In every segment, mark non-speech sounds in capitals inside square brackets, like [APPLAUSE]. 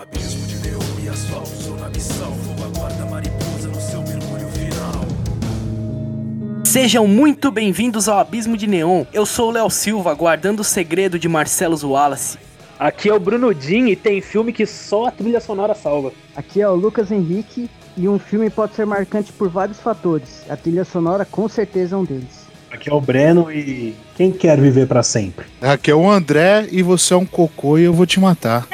abismo de neon e asfalto, sou na missão. Fogo aguarda mariposa no seu mergulho final. Sejam muito bem-vindos ao Abismo de Neon. Eu sou o Léo Silva, guardando o segredo de Marcelo Wallace. Aqui é o Bruno Din e tem filme que só a trilha sonora salva. Aqui é o Lucas Henrique e um filme pode ser marcante por vários fatores. A trilha sonora com certeza é um deles. Aqui é o Breno e quem quer viver pra sempre? Aqui é o André e você é um cocô e eu vou te matar.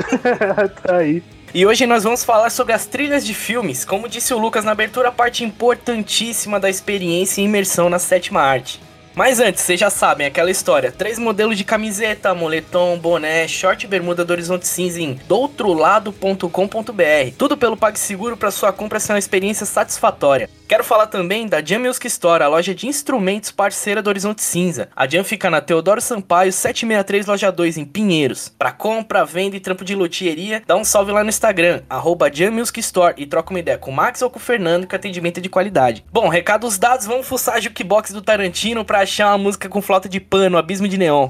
[LAUGHS] tá aí. E hoje nós vamos falar sobre as trilhas de filmes. Como disse o Lucas na abertura, parte importantíssima da experiência e imersão na sétima arte. Mas antes, vocês já sabem aquela história: três modelos de camiseta, moletom, boné, short e bermuda do Horizonte Cinza em doutrolado.com.br. Tudo pelo PagSeguro para sua compra ser uma experiência satisfatória. Quero falar também da Jam Music Store, a loja de instrumentos parceira do Horizonte Cinza. A Jam fica na Teodoro Sampaio, 763, loja 2, em Pinheiros. Para compra, venda e trampo de loteria, dá um salve lá no Instagram, arroba Jam Music Store, e troca uma ideia com o Max ou com o Fernando, que atendimento é de qualidade. Bom, recados dados, vamos fuçar a jukebox do Tarantino para achar uma música com flauta de pano, Abismo de Neon.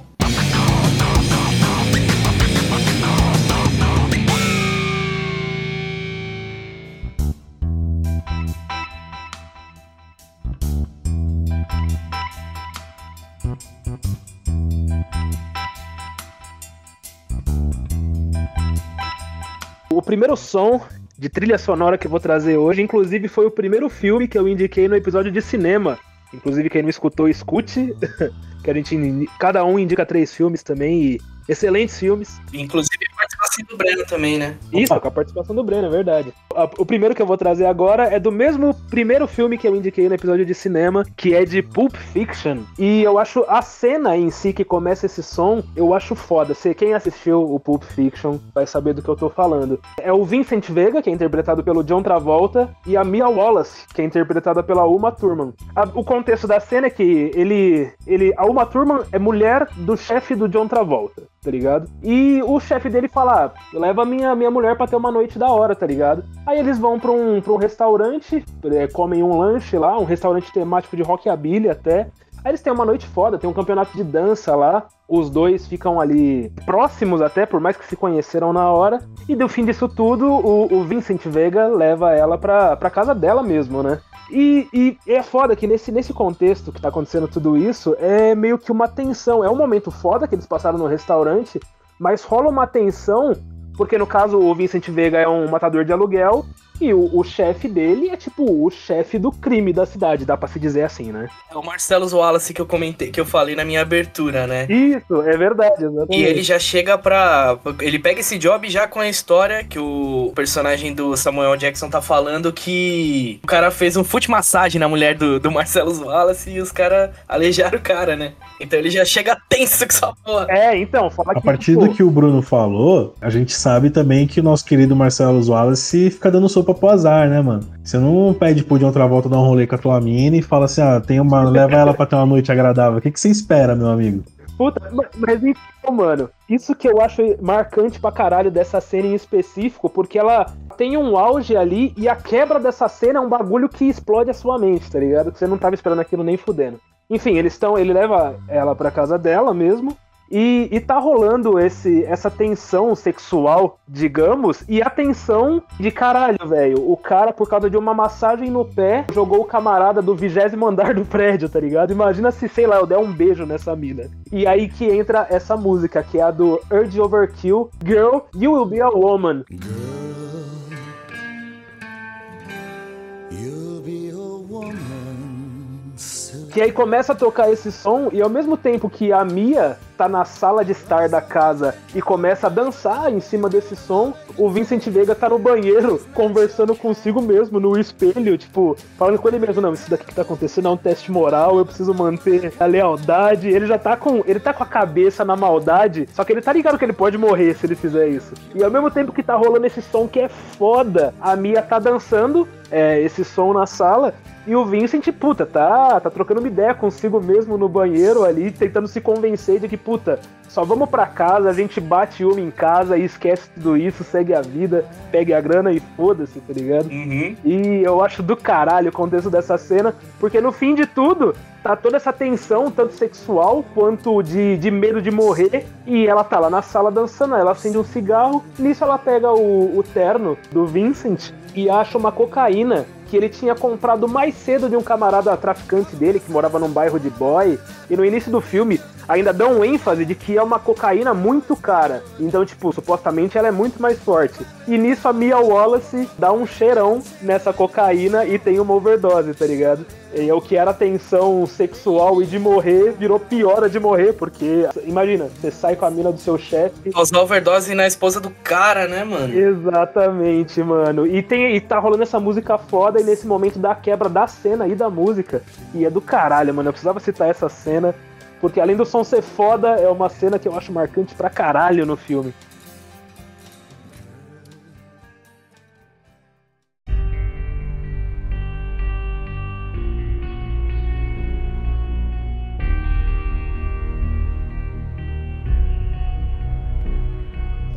O primeiro som de trilha sonora que eu vou trazer hoje, inclusive, foi o primeiro filme que eu indiquei no episódio de cinema. Inclusive, quem não escutou, escute. [LAUGHS] que a gente. Cada um indica três filmes também e excelentes filmes. Inclusive a participação do Breno também, né? Isso, com a participação do Breno, é verdade. O primeiro que eu vou trazer agora é do mesmo primeiro filme que eu indiquei no episódio de cinema, que é de Pulp Fiction. E eu acho a cena em si que começa esse som, eu acho foda. Se quem assistiu o Pulp Fiction vai saber do que eu tô falando. É o Vincent Vega, que é interpretado pelo John Travolta, e a Mia Wallace, que é interpretada pela Uma Thurman. O contexto da cena é que ele, ele, a Uma Thurman é mulher do chefe do John Travolta, tá ligado? E o chefe dele fala: ah, leva minha, minha mulher pra ter uma noite da hora, tá ligado? Aí eles vão pra um, pra um restaurante, é, comem um lanche lá, um restaurante temático de rockabilly até. Aí eles têm uma noite foda, tem um campeonato de dança lá. Os dois ficam ali próximos até, por mais que se conheceram na hora. E do fim disso tudo, o, o Vincent Vega leva ela pra, pra casa dela mesmo, né? E, e é foda que nesse, nesse contexto que tá acontecendo tudo isso, é meio que uma tensão. É um momento foda que eles passaram no restaurante, mas rola uma tensão, porque no caso o Vincent Vega é um matador de aluguel, e o, o chefe dele é tipo o chefe do crime da cidade, dá pra se dizer assim, né? É o Marcelo Wallace que eu comentei, que eu falei na minha abertura, né? Isso, é verdade, exatamente. E ele já chega pra. Ele pega esse job já com a história que o personagem do Samuel Jackson tá falando que o cara fez um foot massagem na mulher do, do Marcelo Wallace e os caras aleijaram o cara, né? Então ele já chega tenso com essa porra. É, então, fala A que. partir tipo, do que o Bruno falou, a gente sabe também que o nosso querido Marcelo Wallace fica dando sopa pro azar, né, mano? Você não pede pro de outra volta dar um rolê com a tua mina e fala assim, ah, tem uma, leva ela pra ter uma noite agradável. O que, que você espera, meu amigo? Puta, ma- mas então, mano, isso que eu acho marcante pra caralho dessa cena em específico, porque ela tem um auge ali e a quebra dessa cena é um bagulho que explode a sua mente, tá ligado? Que você não tava esperando aquilo nem fudendo. Enfim, eles estão. Ele leva ela pra casa dela mesmo. E, e tá rolando esse, essa tensão sexual, digamos, e a tensão de caralho, velho. O cara, por causa de uma massagem no pé, jogou o camarada do vigésimo andar do prédio, tá ligado? Imagina se, sei lá, eu der um beijo nessa mina. E aí que entra essa música, que é a do Urge Overkill, Girl, You Will Be a Woman. You'll be a woman. Que aí começa a tocar esse som e ao mesmo tempo que a Mia tá na sala de estar da casa e começa a dançar em cima desse som, o Vincent Vega tá no banheiro [LAUGHS] conversando consigo mesmo no espelho, tipo, falando com ele mesmo, não, isso daqui que tá acontecendo é um teste moral, eu preciso manter a lealdade. Ele já tá com, ele tá com a cabeça na maldade, só que ele tá ligado que ele pode morrer se ele fizer isso. E ao mesmo tempo que tá rolando esse som que é foda, a Mia tá dançando é, esse som na sala E o Vincent, puta, tá, tá trocando uma ideia consigo mesmo no banheiro ali, tentando se convencer de que, puta, só vamos pra casa, a gente bate uma em casa e esquece tudo isso, segue a vida, pegue a grana e foda-se, tá ligado? Uhum. E eu acho do caralho o contexto dessa cena, porque no fim de tudo, tá toda essa tensão, tanto sexual quanto de, de medo de morrer, e ela tá lá na sala dançando, ela acende um cigarro, nisso ela pega o, o terno do Vincent e acha uma cocaína que ele tinha comprado mais cedo de um camarada traficante dele que morava num bairro de boy. E no início do filme ainda dão ênfase de que é uma cocaína muito cara. Então, tipo, supostamente ela é muito mais forte. E nisso a Mia Wallace dá um cheirão nessa cocaína e tem uma overdose, tá ligado? E é o que era tensão sexual e de morrer virou pior a de morrer, porque imagina, você sai com a mina do seu chefe Causar overdose na esposa do cara, né, mano? Exatamente, mano. E, tem, e tá rolando essa música foda e nesse momento da quebra da cena aí da música. E é do caralho, mano. Eu precisava citar essa cena. Porque além do som ser foda, é uma cena que eu acho marcante pra caralho no filme.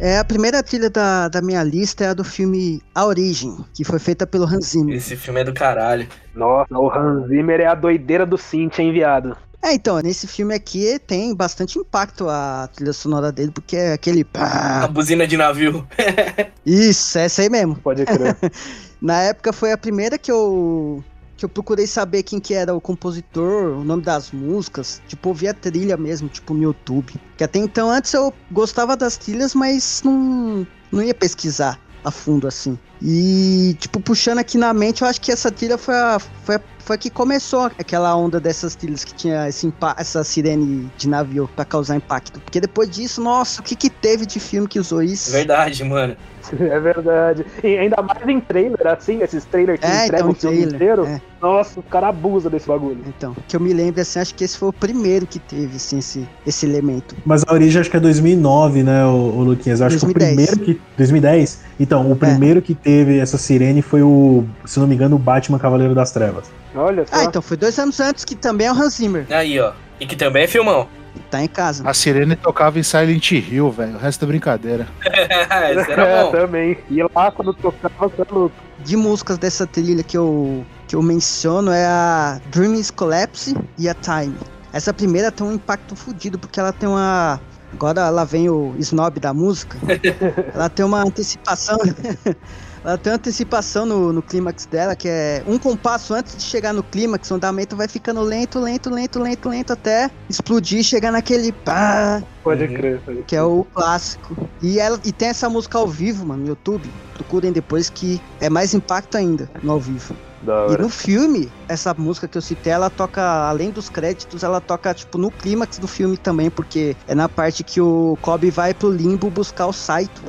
É, a primeira trilha da, da minha lista é a do filme A Origem, que foi feita pelo Hans Zimmer. Esse filme é do caralho. Nossa, o Hans Zimmer é a doideira do synth, hein, viado? É, então, nesse filme aqui tem bastante impacto a trilha sonora dele, porque é aquele A buzina de navio. [LAUGHS] Isso, essa aí mesmo. Pode crer. [LAUGHS] Na época foi a primeira que eu que eu procurei saber quem que era o compositor, o nome das músicas, tipo, ouvir a trilha mesmo, tipo, no YouTube. Que até então, antes eu gostava das trilhas, mas não, não ia pesquisar a fundo, assim. E, tipo, puxando aqui na mente, eu acho que essa trilha foi a, foi a, foi a que começou aquela onda dessas trilhas que tinha esse essa sirene de navio pra causar impacto. Porque depois disso, nossa, o que que teve de filme que usou isso? Verdade, mano. [LAUGHS] é verdade. E ainda mais em trailer, assim, esses trailers que É, entregam então, o filme trailer, inteiro. é. Nossa, o cara abusa desse bagulho. Então, que eu me lembro assim, acho que esse foi o primeiro que teve assim, esse, esse elemento. Mas a origem acho que é 2009, né, o, o Luquinhas? Eu acho 2010. que o primeiro que. 2010? Então, É. o primeiro que teve essa sirene foi o, se não me engano, o Batman Cavaleiro das Trevas. Olha só. Ah, então foi dois anos antes que também é o Hans Zimmer. Aí, ó. E que também é filmão. Tá em casa. A sirene tocava em Silent Hill, velho. O resto é brincadeira. [LAUGHS] Esse era [LAUGHS] é, bom. também. E lá quando tocava, você é louco. De músicas dessa trilha que eu, que eu menciono é a Dreams Collapse e a Time. Essa primeira tem um impacto fodido, porque ela tem uma. Agora lá vem o snob da música. [LAUGHS] ela tem uma antecipação. Ela tem uma antecipação no, no clímax dela, que é um compasso antes de chegar no clímax, o andamento vai ficando lento, lento, lento, lento, lento, até explodir e chegar naquele pá, Pode crer. Pode que é o clássico. E, ela, e tem essa música ao vivo, mano, no YouTube. Procurem depois que é mais impacto ainda no ao vivo. E no filme, essa música que eu citei, ela toca, além dos créditos, ela toca, tipo, no clímax do filme também, porque é na parte que o Kobe vai pro limbo buscar o Saito.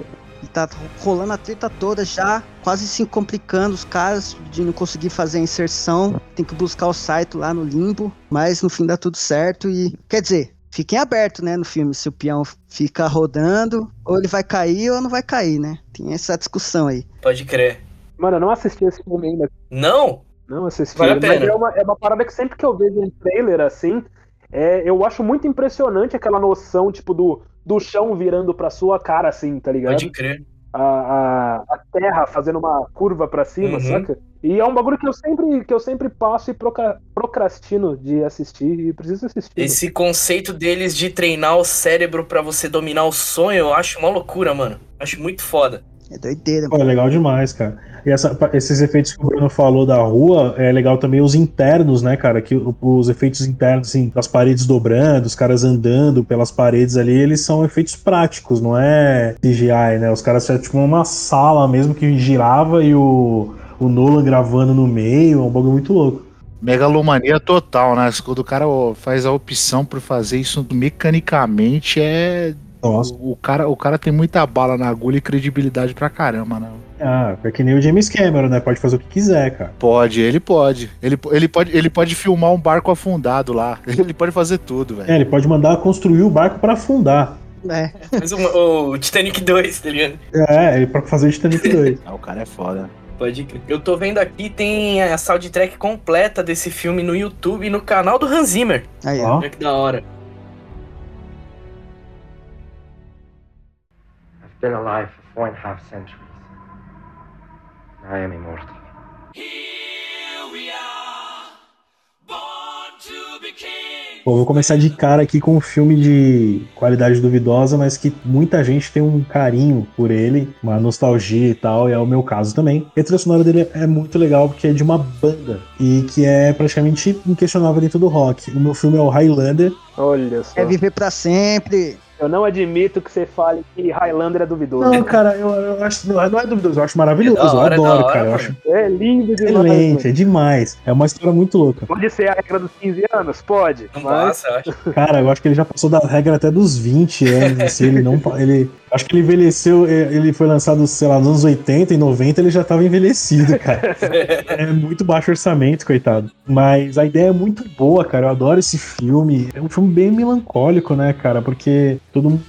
E tá rolando a treta toda já, quase se complicando os caras de não conseguir fazer a inserção. Tem que buscar o Saito lá no limbo, mas no fim dá tudo certo e. Quer dizer, fiquem abertos, né, no filme, se o peão fica rodando, ou ele vai cair ou não vai cair, né? Tem essa discussão aí. Pode crer. Mano, eu não assisti esse filme ainda. Não? Não assisti. Vale a Mas pena. é uma, é uma parada que sempre que eu vejo um trailer assim, é, eu acho muito impressionante aquela noção, tipo, do, do chão virando pra sua cara, assim, tá ligado? Pode crer. a, a, a terra fazendo uma curva pra cima, Uhum. saca? E é um bagulho que eu sempre, que eu sempre passo e proca- procrastino de assistir e preciso assistir. Esse conceito deles de treinar o cérebro pra você dominar o sonho, eu acho uma loucura, mano. Acho muito foda. É doideira, Pô, é legal demais, cara. E essa- esses efeitos que o Bruno falou da rua, é legal também os internos, né, cara? Que os efeitos internos, assim, das paredes dobrando, os caras andando pelas paredes ali, eles são efeitos práticos, não é CGI, né? Os caras tinham tipo uma sala mesmo que girava e o, o Nolan gravando no meio, é um bagulho muito louco. Megalomania total, né? Quando o cara faz a opção por fazer isso mecanicamente, é. Nossa. O, o cara, o cara tem muita bala na agulha e credibilidade pra caramba, né? Ah, é que nem o James Cameron, né? Pode fazer o que quiser, cara. Pode, ele pode. Ele, ele pode. ele pode filmar um barco afundado lá. [LAUGHS] Ele pode fazer tudo, velho. É, ele pode mandar construir o barco pra afundar. É, Mas o, o Titanic 2, tá ligado? É, ele pode fazer o Titanic [LAUGHS] 2. Ah, o cara é foda. Pode crer. Eu tô vendo aqui, tem a soundtrack completa desse filme no YouTube e no canal do Hans Zimmer. Aí, ó. Ó. Olha que da hora. I've been alive for four and a half centuries. I am immortal. Bom, vou começar de cara aqui com um filme de qualidade duvidosa, mas que muita gente tem um carinho por ele, uma nostalgia e tal, e é o meu caso também. E a trilha sonora dele é muito legal porque é de uma banda e que é praticamente inquestionável dentro do rock. O meu filme é o Highlander. Olha só. É viver pra sempre. Eu não admito que você fale que Highlander é duvidoso. Não, cara, eu, eu acho não, não é duvidoso, eu acho maravilhoso, É hora, eu é adoro, hora, cara, eu acho É lindo demais. excelente, mano. é demais. É uma história muito louca. Pode ser a regra dos 15 anos? Pode. Não Mas passa, acho. Cara, eu acho que ele já passou da regra até dos 20 anos, assim, ele não. Ele, acho que ele envelheceu, eh, ele foi lançado, sei lá, nos anos 80 e 90, ele já tava envelhecido, cara. [LAUGHS] É muito baixo orçamento, coitado. Mas a ideia é muito boa, cara. Eu adoro esse filme. É um filme bem melancólico, né, cara? Porque todo mundo.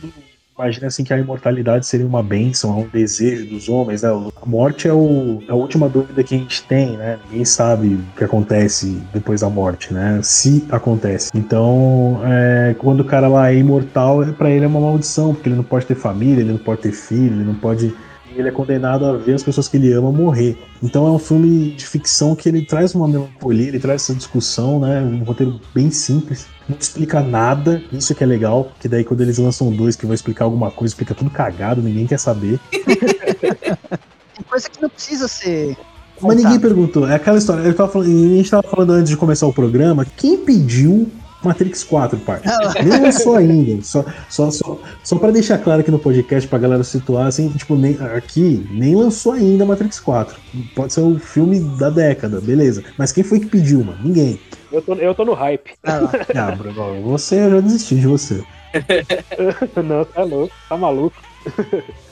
Imagina assim que a imortalidade seria uma bênção, é um desejo dos homens, né? A morte é, o, é a última dúvida que a gente tem, né? Ninguém sabe o que acontece depois da morte, né? Se acontece. Então, é, quando o cara lá é imortal, é, pra ele é uma maldição, porque ele não pode ter família, ele não pode ter filho, ele não pode. E Ele é condenado a ver as pessoas que ele ama morrer. Então é um filme de ficção que ele traz uma melancolia, ele traz essa discussão, né? Um roteiro bem simples, não explica nada, isso que é legal, que daí quando eles lançam dois que vão explicar alguma coisa, explica tudo cagado, ninguém quer saber. Tem coisa que não precisa ser. Mas ninguém perguntou, é aquela história, ele tava falando, a gente tava falando antes de começar o programa, quem pediu Matrix 4, pai? Nem lançou ainda, só, só, só, só pra deixar claro aqui no podcast, pra galera situar, assim, tipo, nem, aqui, nem lançou ainda Matrix 4. Pode ser o filme da década, beleza. Mas quem foi que pediu, mano? Ninguém. eu tô, eu tô no hype. Ah. [LAUGHS] Ah, Bruno, você, eu já desisti de você. [LAUGHS] não, tá louco. Tá maluco.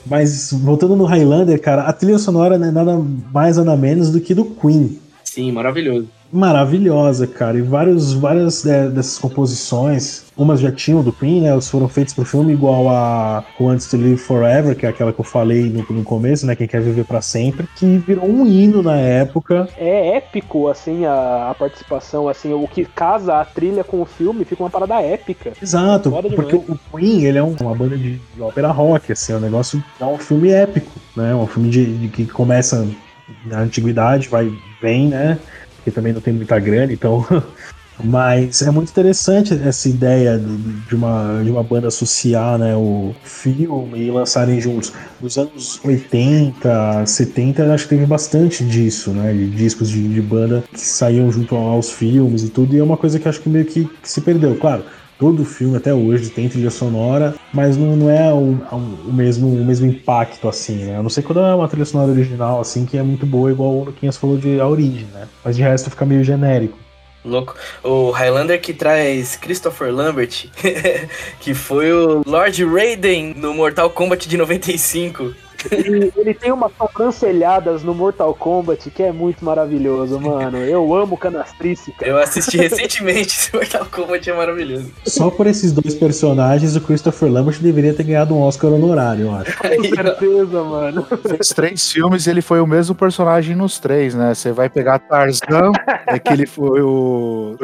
Mas voltando no Highlander, cara, a trilha sonora não é nada mais nada menos do que do Queen. Sim, maravilhoso. Maravilhosa, cara. E vários, várias é, dessas composições, umas já tinham do Queen, né? Elas foram feitas pro filme, igual a Who Wants to Live Forever, que é aquela que eu falei no, no começo, né? Quem quer viver pra sempre, que virou um hino na época. É épico, assim, a, a participação, assim, o que casa a trilha com o filme fica uma parada épica. Exato, Foda porque demais. o Queen, ele é um- uma banda de, de ópera rock, assim, é um negócio, é um filme épico, né? Um filme de, de que começa na antiguidade, vai vem, né? Porque também não tem muita grana, então. [LAUGHS] Mas é muito interessante essa ideia de, de uma, de uma banda associar né, o filme e lançarem juntos. Nos anos 80, 70, acho que teve bastante disso, né? De discos de, de banda que saíam junto aos filmes e tudo, e é uma coisa que acho que meio que, que se perdeu. Claro, todo filme até hoje tem trilha sonora, mas não, não é o, o mesmo, o mesmo impacto assim, né? A não ser quando é uma trilha sonora original, assim, que é muito boa, igual o Luquinhas falou de A Origem, né? Mas de resto fica meio genérico. Louco. O Highlander que traz Christopher Lambert, [LAUGHS] que foi o Lord Raiden no Mortal Kombat de 95. E ele tem umas sobrancelhadas no Mortal Kombat que é muito maravilhoso, mano. Eu amo canastrice, cara. Eu assisti recentemente esse Mortal Kombat, é maravilhoso. Só por esses dois personagens, o Christopher Lambert deveria ter ganhado um Oscar honorário, eu acho. Com certeza, mano. Fez três filmes ele foi o mesmo personagem nos três, né? Você vai pegar Tarzan, é que ele foi o.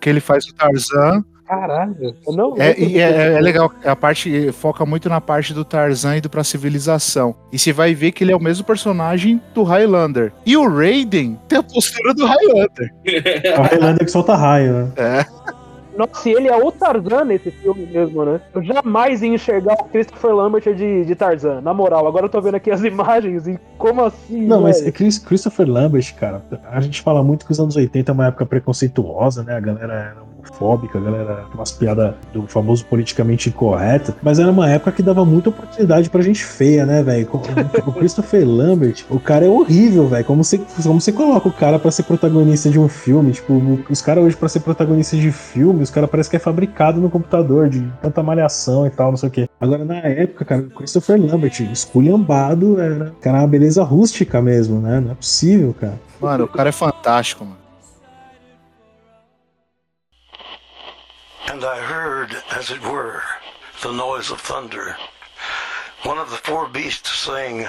Que ele faz o Tarzan. Caralho. Eu não É, e é, é legal, a parte foca muito na parte do Tarzan indo pra civilização. E você vai ver que ele é o mesmo personagem do Highlander. E o Raiden tem a postura do Highlander. É o Highlander que solta raio, né? É. Nossa, e ele é o Tarzan nesse filme mesmo, né? Eu jamais ia enxergar o Christopher Lambert de, de Tarzan. Na moral, agora eu tô vendo aqui as [LAUGHS] imagens e como assim? Não, mas velho? é Chris- Christopher Lambert, cara, a gente fala muito que os anos 80 é uma época preconceituosa, né? A galera era homofóbica, a galera era umas piadas do famoso politicamente incorreto, mas era uma época que dava muita oportunidade pra gente feia, né, velho? O Christopher Lambert, o cara é horrível, velho. Como você, como você coloca o cara pra ser protagonista de um filme? Tipo, os caras hoje pra ser protagonista de filme, os caras parecem que é fabricado no computador, de tanta malhação e tal, não sei o quê. Agora, na época, cara, o Christopher Lambert, esculhambado, era, cara, uma beleza rústica mesmo, né? Não é possível, cara. Mano, o cara é fantástico, mano. And I heard, as it were, the noise of thunder. One of the four beasts saying,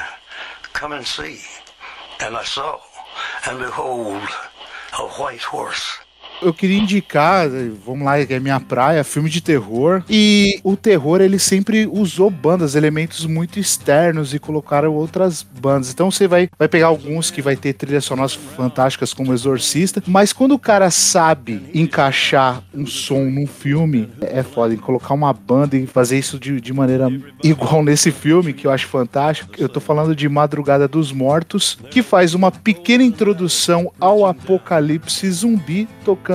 Come and see. And I saw, and behold, a white horse. Eu queria indicar, vamos lá, é minha praia, filme de terror. E o terror, ele sempre usou bandas, elementos muito externos e colocaram outras bandas. Então você vai, vai pegar alguns que vai ter trilhas sonoras fantásticas como Exorcista, mas quando o cara sabe encaixar um som num filme, é foda. E colocar uma banda e fazer isso de, de maneira igual nesse filme, que eu acho fantástico. Eu tô falando de Madrugada dos Mortos, que faz uma pequena introdução ao apocalipse zumbi, tocando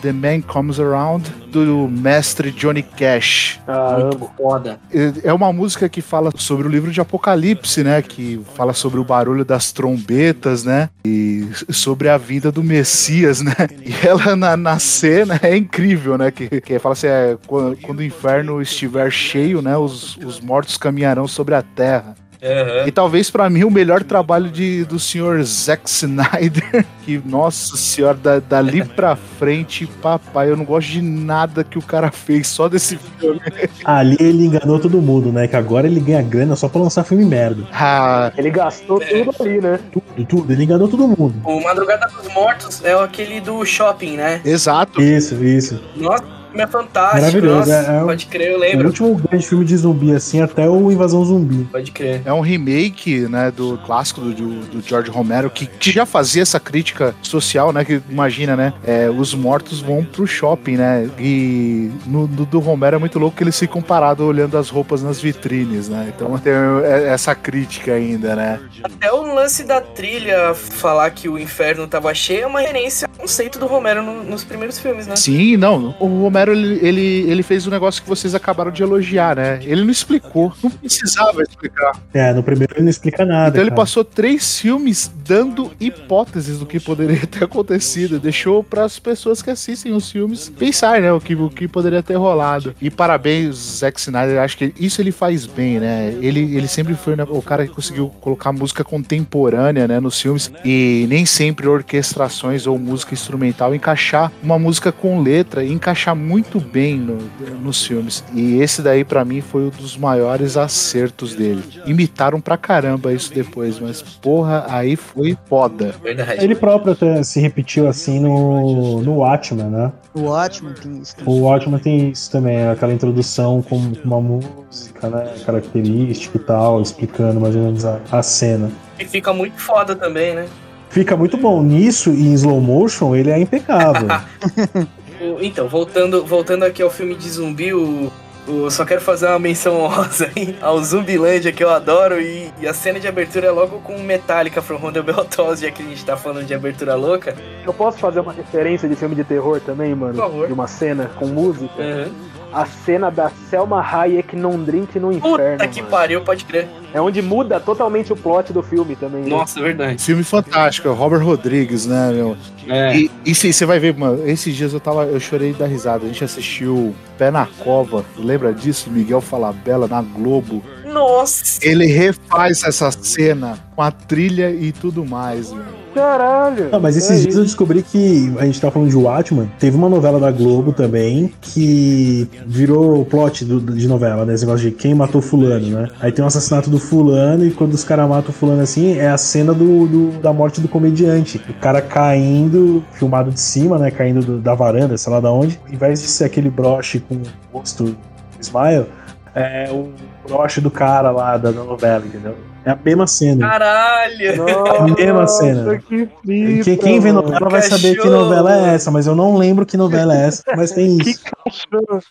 The Man Comes Around, do mestre Johnny Cash. Ah, Muito amo. foda. É uma música que fala sobre o livro de Apocalipse, né? Que fala sobre o barulho das trombetas, né? E sobre a vida do Messias, né? E ela na, na cena é incrível, né? Que, que fala assim: é, quando, quando o inferno estiver cheio, né? Os, os mortos caminharão sobre a terra. Aham. E talvez pra mim o melhor trabalho de, do senhor Zack Snyder, [LAUGHS] que, nossa senhora, da, dali [LAUGHS] pra frente, papai, eu não gosto de nada que o cara fez, só desse filme. [LAUGHS] Ali ele enganou todo mundo, né? Que agora ele ganha grana só pra lançar filme merda. Ah, Ele gastou É. tudo ali, né? Tudo, tudo. Ele enganou todo mundo. O Madrugada dos Mortos é aquele do shopping, né? exato. Isso, isso. Nossa, filme é fantástico. Maravilhoso, Nossa, é- é um- pode crer, eu O lembro. último grande filme de zumbi, assim, até o Invasão Zumbi. Pode crer. É um remake, né, do clássico do, do, George Romero, que, que já fazia essa crítica social, né, que imagina, né, é, os mortos vão pro shopping, né, e no, do, do Romero é muito louco que eles ficam parados olhando as roupas nas vitrines, né, então [LAUGHS] tem é, essa crítica ainda, né. Até o lance da trilha falar que o inferno tava cheio é uma referência ao conceito do Romero no- nos primeiros filmes, né? Sim, não, o Romero, ele, ele, ele fez um negócio que vocês acabaram de elogiar, né, ele não explicou, não precisava explicar. É, no primeiro ele não explica nada. Então ele cara. passou três filmes dando hipóteses do que poderia [LAUGHS] ter acontecido. Deixou para as pessoas que assistem os filmes pensar, né? O que, o que poderia ter rolado. E parabéns, Zack Snyder. Acho que isso ele faz bem, né? Ele, ele sempre foi né, o cara que conseguiu colocar música contemporânea, né? Nos filmes. E nem sempre orquestrações ou música instrumental encaixar uma música com letra encaixar muito bem no- nos filmes. E esse daí, para mim, foi um dos maiores acertos dele. Imitaram pra caramba isso depois, mas porra, aí foi foda. Verdade. Ele próprio até se repetiu assim no, no Watchmen, né? O ótimo tem isso. também. O Watchmen tem isso também, aquela introdução com uma música, né? Característica e tal, explicando mais ou menos a, a cena. E fica muito foda também, né? Fica muito bom. Nisso e em slow motion, ele é impecável. [LAUGHS] O- Então, voltando, voltando aqui ao filme de zumbi, o, o- só quero fazer uma menção honrosa aí ao Zumbilândia, que eu adoro, e, e a cena de abertura é logo com Metallica from Rondo Beltos, já que a gente tá falando de abertura louca. Eu posso fazer uma referência de filme de terror também, mano? Por favor. De uma cena com música? Uhum. A cena da Selma Hayek num drink no inferno. Puta que mano. pariu, pode crer. É onde muda totalmente o plot do filme também. né? Nossa, verdade. Filme fantástico, é o Robert Rodrigues, né, meu? É. E, e você vai ver, mano, esses dias eu tava, eu chorei da risada. A gente assistiu Pé na Cova, lembra disso? Miguel Falabella na Globo. Nossa! Ele refaz essa cena com a trilha e tudo mais, mano. Caralho! Não, mas esses é dias eu descobri que a gente tá falando de Watchmen. Teve uma novela da Globo também que virou plot do- de novela, né? Esse negócio de quem matou fulano, né? Aí tem o assassinato do fulano e quando os caras matam o fulano assim, é a cena do, do- da morte do comediante. O cara caindo, filmado de cima, né? Caindo do- da varanda, sei lá da onde. Em vez de ser aquele broche com o rosto smile, é o broche do cara lá da novela, entendeu? É a mesma cena. Caralho! Nossa, mesma cena. Que Quem, fita, quem vê novela vai saber que novela é essa, mas eu não lembro que novela é essa, mas tem Que isso. cachorro.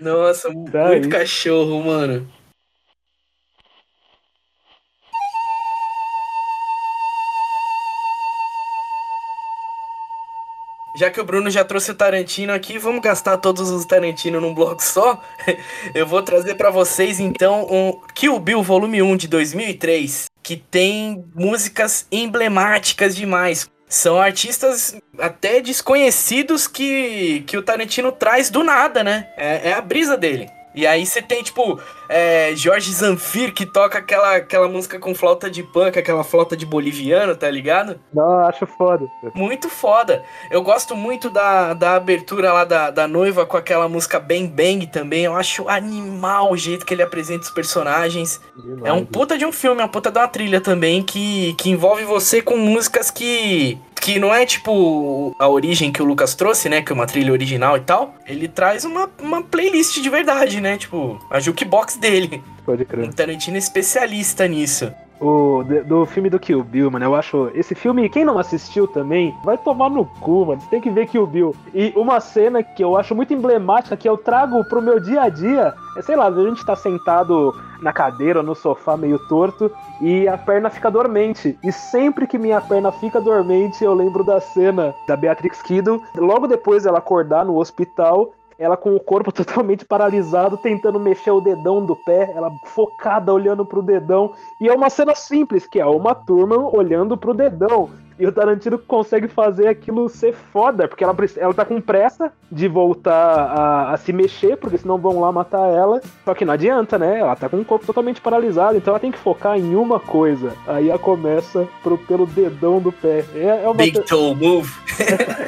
Nossa, Tá muito aí. cachorro, mano. Já que o Bruno já trouxe o Tarantino aqui, vamos gastar todos os Tarantino num bloco só? [LAUGHS] Eu vou trazer pra vocês então um Kill Bill Volume 1 de 2003, que tem músicas emblemáticas demais. São artistas até desconhecidos que, que o Tarantino traz do nada, né? É, é a brisa dele. E aí você tem, tipo, é, Jorge Zanfir que toca aquela, aquela música com flauta de punk, aquela flauta de boliviano, tá ligado? Não, acho foda. Muito foda. Eu gosto muito da, da abertura lá da, da noiva com aquela música Bang Bang também. Eu acho animal o jeito que ele apresenta os personagens. É um puta de um filme, é uma puta de uma trilha também que, que envolve você com músicas que. Que não é tipo a origem que o Lucas trouxe, né? Que é uma trilha original e tal. Ele traz uma, uma playlist de verdade, né? Tipo, a jukebox dele. Pode O crer. Tarantino é especialista nisso. O, do filme do Kill Bill, mano, eu acho. Esse filme, quem não assistiu também, vai tomar no cu, mano. Você tem que ver Kill Bill. E uma cena que eu acho muito emblemática, que eu trago pro meu dia a dia, é sei lá, a gente tá sentado na cadeira, no sofá meio torto, e a perna fica dormente. E sempre que minha perna fica dormente, eu lembro da cena da Beatrix Kiddo, logo depois dela acordar no hospital. Ela com o corpo [LAUGHS] totalmente paralisado, tentando mexer o dedão do pé, ela focada olhando pro dedão. E é uma cena simples, que é uma turma olhando pro dedão. E o Tarantino consegue fazer aquilo ser foda, porque ela, ela tá com pressa de voltar a, a se mexer, porque senão vão lá matar ela. Só que não adianta, né? Ela tá com o corpo totalmente paralisado, então ela tem que focar em uma coisa. Aí ela começa pro, pelo dedão do pé. É, é uma, Big Toe Move.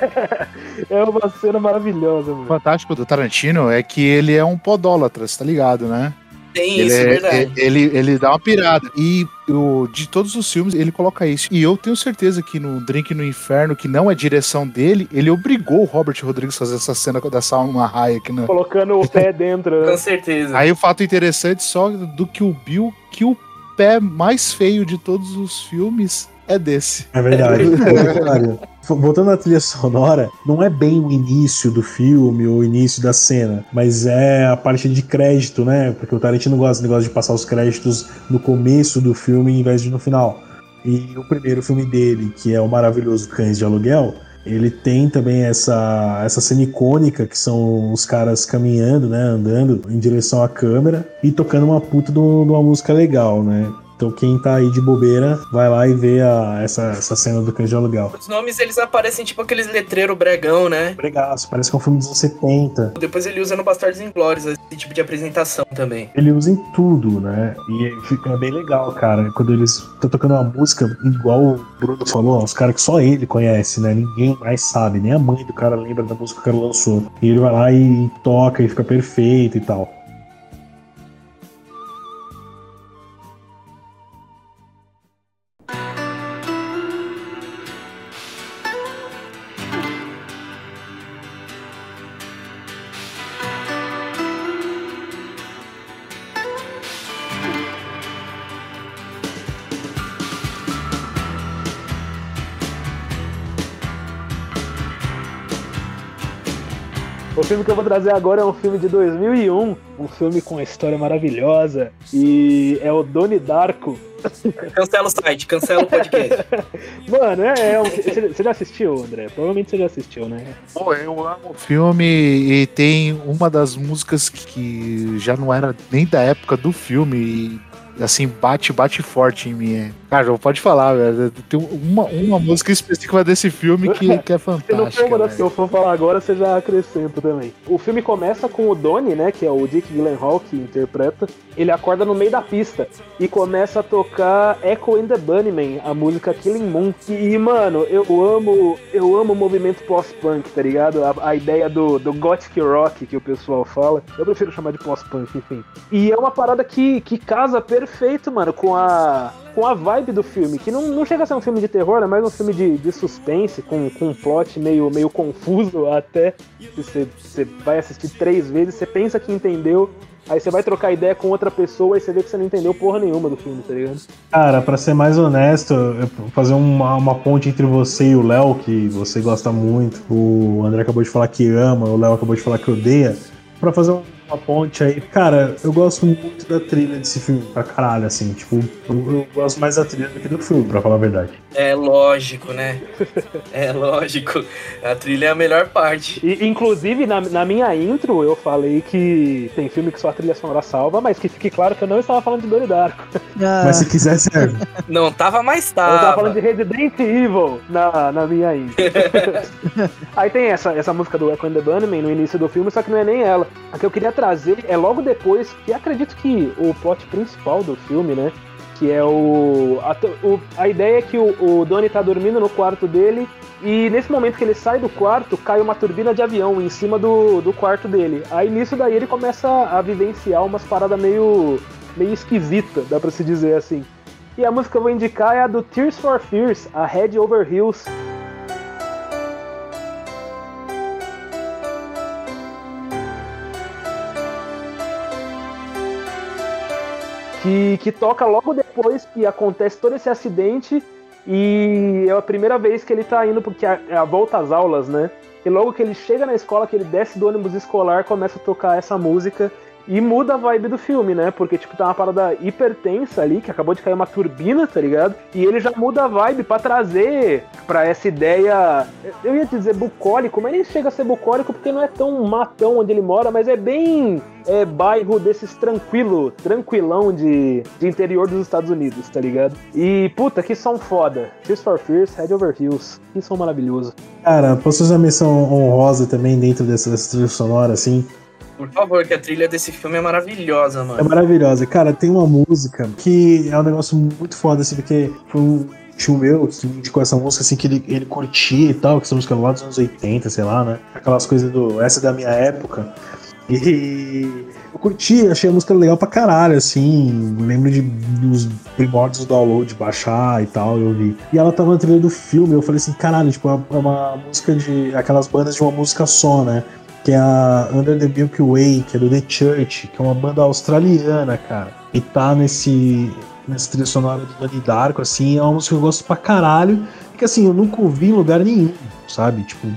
[LAUGHS] é uma cena maravilhosa, O mano. fantástico do Tarantino é que ele é um podólatra, você tá ligado, né? Tem Ele, isso, é é- verdade. ele, ele dá uma pirada. E o, de todos os filmes, ele coloca isso. E eu tenho certeza que no Drink no Inferno, que não é direção dele, ele obrigou o Robert Rodrigues a fazer essa cena da Salma Hayek, né? Colocando o pé dentro, né? [LAUGHS] Com certeza. Aí o fato interessante só do que o Bill, que o pé mais feio de todos os filmes é desse. É verdade. É verdade. Voltando à trilha sonora, não é bem o início do filme ou o início da cena, mas é a parte de crédito, né? Porque o Tarantino gosta, ele gosta de passar os créditos no começo do filme em vez de no final. E o primeiro filme dele, que é o maravilhoso Cães de Aluguel, ele tem também essa, essa cena icônica que são os caras caminhando, né? Andando em direção à câmera e tocando uma puta de de uma música legal, né? Então quem tá aí de bobeira, vai lá e vê a- essa, essa cena do Cães de Aluguel. Os nomes eles aparecem tipo aqueles letreiro bregão, né? Bregaço, parece que é um filme dos anos 70. Depois ele usa no Bastardos Inglórios esse tipo de apresentação também. Ele usa em tudo, né? E fica bem legal, cara. Quando eles estão tocando uma música, igual o Bruno falou, os caras que só ele conhece, né? Ninguém mais sabe, nem a mãe do cara lembra da música que o cara lançou. E ele vai lá e toca e fica perfeito e tal. Filme que eu vou trazer agora é um filme de 2001, um filme com uma história maravilhosa, e é o Doni Darko. Cancela o site, cancela o podcast. [LAUGHS] Mano, é, é um- você você já assistiu, André? Provavelmente você já assistiu, né? Pô, eu amo o filme e tem uma das músicas que já não era nem da época do filme e assim, bate, bate forte em mim. Cara, pode falar, velho. Tem uma, uma música específica desse filme que, que é [LAUGHS] Se não for fantástica. uma que eu for falar agora, você já acrescenta também. O filme começa com o Donnie, né? Que é o Dick Gyllenhaal que interpreta. Ele acorda no meio da pista e começa a tocar Echo and the Bunnymen, a música Killing Moon. E, mano, eu amo, eu amo o movimento pós-punk, tá ligado? A, a ideia do, do gothic rock que o pessoal fala. Eu prefiro chamar de pós-punk, enfim. E é uma parada que, que casa perfeito, mano, com a com a vibe do filme, que não, não chega a ser um filme de terror, é mais um filme de, de suspense, com, com um plot meio, meio confuso até. Você, você vai assistir três vezes, você pensa que entendeu, aí você vai trocar ideia com outra pessoa e você vê que você não entendeu porra nenhuma do filme, tá ligado? Cara, pra ser mais honesto, fazer uma, uma ponte entre você e o Léo, que você gosta muito. O André acabou de falar que ama, o Léo acabou de falar que odeia. Pra fazer uma ponte aí, cara, eu gosto muito da trilha desse filme, pra caralho, assim. Tipo, eu, eu gosto mais da trilha do que do filme, pra falar a verdade. É lógico, né? É lógico. A trilha é a melhor parte. E, inclusive, na, na minha intro, eu falei que tem filme que só a trilha sonora salva, mas que fique claro que eu não estava falando de Darko. Ah, Mas se quiser, serve. Não tava, mas Eu tava falando de Resident Evil na, na minha intro. [LAUGHS] Aí tem essa, essa música do Echo and the Bunnymen no início do filme, só que não é nem ela. A que eu queria trazer é logo depois, que acredito que o plot principal do filme, né? Que é o. A, o- a ideia é que o, o Donnie tá dormindo no quarto dele. E nesse momento que ele sai do quarto, cai uma turbina de avião em cima do, do quarto dele. Aí nisso daí ele começa a vivenciar umas paradas meio, meio esquisita, dá pra se dizer assim. E a música que eu vou indicar é a do Tears for Fears, a Head Over Heels. Que, que toca logo depois que acontece todo esse acidente e é a primeira vez que ele tá indo, porque é a volta às aulas, né? E logo que ele chega na escola, que ele desce do ônibus escolar, começa a tocar essa música e muda a vibe do filme, né? Porque, tipo, tá uma parada hipertensa ali, que acabou de cair uma turbina, tá ligado? E ele já muda a vibe pra trazer pra essa ideia. Eu ia dizer bucólico, mas nem chega a ser bucólico porque não é tão matão onde ele mora, mas é bem é, bairro desses tranquilo, tranquilão de, de interior dos Estados Unidos, tá ligado? E puta, que som foda. Tears for Fears, Head Over Heels. Que som maravilhoso. Cara, posso fazer uma menção honrosa também dentro dessa, dessa trilha sonora, assim? Por favor, que a trilha desse filme é maravilhosa, É mano. maravilhosa. Cara, tem uma música que é um negócio muito foda, assim, porque foi um tio meu que me indicou essa música, assim, que ele, ele curtia e tal, que essa música é lá dos anos 80, sei lá, né? Aquelas coisas do. Essa é da minha época. E eu curti, achei a música legal pra caralho, assim. Lembro de, dos primórdios do download, baixar e tal, eu vi. E ela tava na trilha do filme, eu falei assim, caralho, tipo, é uma música de. aquelas bandas de uma música só, né? Que é a Under the Milky Way, que é do The Church, que é uma banda australiana, cara. E tá nesse nessa trilha sonora do Donnie Darko, assim, é uma música que eu gosto pra caralho, que assim, eu nunca ouvi em lugar nenhum, sabe? Tipo,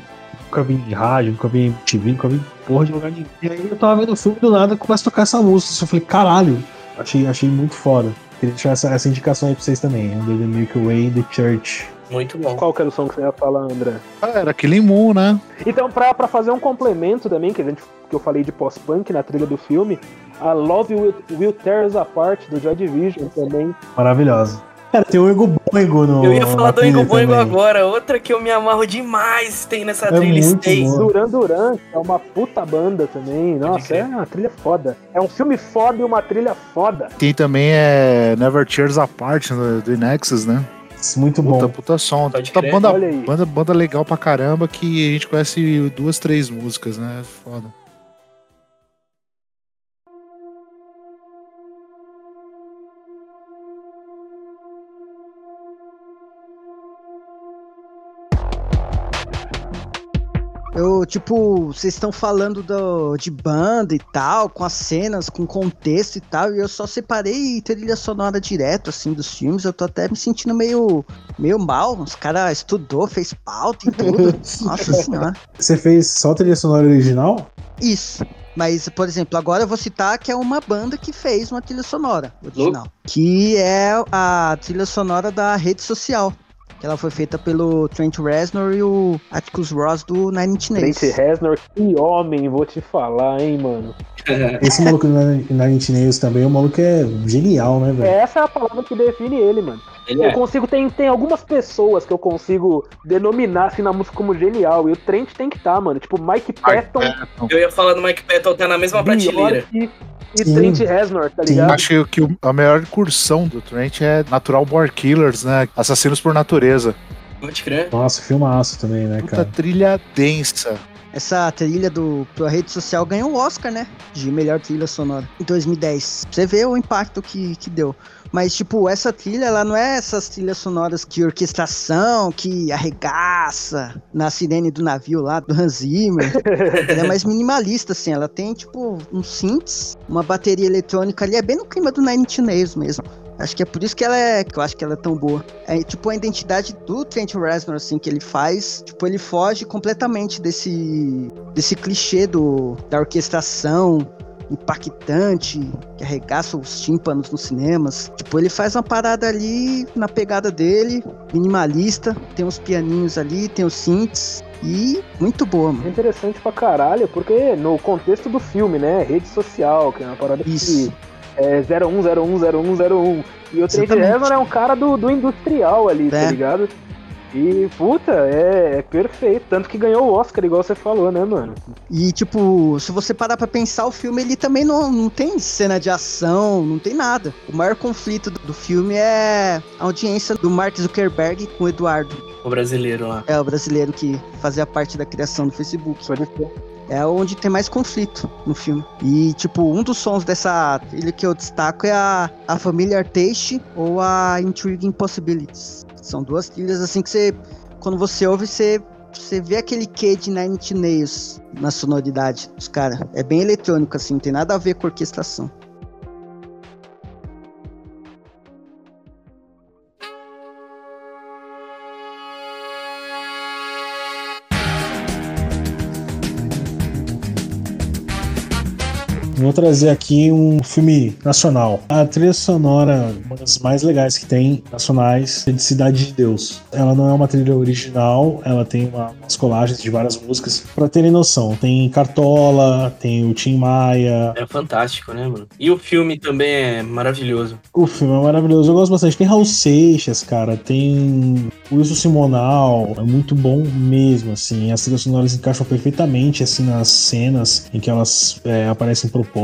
nunca vi em rádio, nunca vi em TV, nunca vi em porra de lugar nenhum. E aí eu tava vendo o filme do nada começa a tocar essa música, eu falei, caralho, achei, achei muito foda. Queria deixar essa, essa indicação aí pra vocês também, Under the Milky Way, The Church. Muito bom. Qual que era o som que você ia falar, André? Ah, era Killing Moon, né? Então, pra, pra fazer um complemento também, que, a gente, que eu falei de pós-punk na trilha do filme, a Love Will, Will Tear Us Apart, do Joy Division também. Maravilhosa. Cara, tem o Ego Boingo no. Eu ia falar do trilha Boingo também. agora, outra que eu me amarro demais tem nessa É trilha Stay. Duran Duran, que é uma puta banda também. Nossa, é uma trilha foda. É um filme foda e uma trilha foda. Tem também é Never Tears Apart do, do Nexus, né? Muito Puta, bom. puta som. Pode crer. banda, banda, banda legal pra caramba que a gente conhece duas, três músicas, né? Foda. Tipo, vocês estão falando do, de banda e tal, com as cenas, com contexto e tal, e eu só separei trilha sonora direto, assim, dos filmes. Eu tô até me sentindo meio, meio mal. Os caras estudou, fez pauta e tudo. [LAUGHS] Nossa senhora. Você fez só a trilha sonora original? Isso. Mas, por exemplo, agora eu vou citar que é uma banda que fez uma trilha sonora original. Que é a trilha sonora da rede social. Que ela foi feita pelo Trent Reznor e o Atticus Ross do Nine Inch Nails. Trent Reznor, que homem, vou te falar, hein, mano. [LAUGHS] Esse maluco do Nine Inch Nails também, o maluco é genial, né, velho? Essa é a palavra que define ele, mano. Ele Eu é. consigo, tem, tem algumas pessoas que eu consigo denominar assim na música como genial. E o Trent tem que estar, mano. Tipo, Mike Patton, Eu ia falar do Mike Patton, tá na mesma prateleira. E Sim. Trent Reznor, tá Sim. ligado? Acho que o- a melhor incursão do Trent é Natural Born Killers, né? Assassinos por Natureza. Pode crer. Nossa, filmaço também, né, Puta cara? trilha densa. Essa trilha do pra rede social ganhou o Oscar, né? De melhor trilha sonora em 2010. Pra Você vê o impacto que, que deu. Mas, tipo, essa trilha, ela não é essas trilhas sonoras que orquestração, que arregaça na sirene do navio lá, do Hans Zimmer. [LAUGHS] ela é mais minimalista, assim. Ela tem, tipo, uns synths, uma bateria eletrônica ali. É bem no clima do Nine Inch Nails mesmo. Acho que é por isso que ela é, que eu acho que ela é tão boa. É tipo a identidade do Trent Reznor assim que ele faz, tipo ele foge completamente desse desse clichê do da orquestração impactante que arregaça os tímpanos nos cinemas. Tipo, ele faz uma parada ali na pegada dele, minimalista, tem uns pianinhos ali, tem os synths e muito boa, É mano. interessante pra caralho, porque no contexto do filme, né? Rede social, que é uma parada Isso. que é 01010101. E o Exatamente. Reznor é um cara do, do industrial ali, tá É. ligado? E, puta, é, é perfeito. Tanto que ganhou o Oscar, igual você falou, né, mano? E, tipo, se você parar pra pensar, o filme ele também não, não tem cena de ação, não tem nada. O maior conflito do, do filme é a audiência do Mark Zuckerberg com o Eduardo. O brasileiro lá. É o brasileiro que fazia parte da criação do Facebook. Pode ser. É onde tem mais conflito no filme. E, tipo, um dos sons dessa trilha que eu destaco é a, a Familiar Taste ou a Intriguing Possibilities. São duas trilhas, assim, que você... Quando você ouve, você, você vê aquele quê de Nine Nails na sonoridade dos caras. É bem eletrônico, assim, não tem nada a ver com orquestração. Vou trazer aqui um filme nacional. A trilha sonora, uma das mais legais que tem, nacionais, é de Cidade de Deus. Ela não é uma trilha original, ela tem uma, umas colagens de várias músicas. Pra terem noção, tem Cartola, tem o Tim Maia. É fantástico, né, mano? E o filme também é maravilhoso. O filme é maravilhoso, eu gosto bastante. Tem Raul Seixas, cara, tem Wilson Simonal, é muito bom mesmo, assim. As trilhas sonoras encaixam perfeitamente, assim, nas cenas em que elas é, aparecem propostas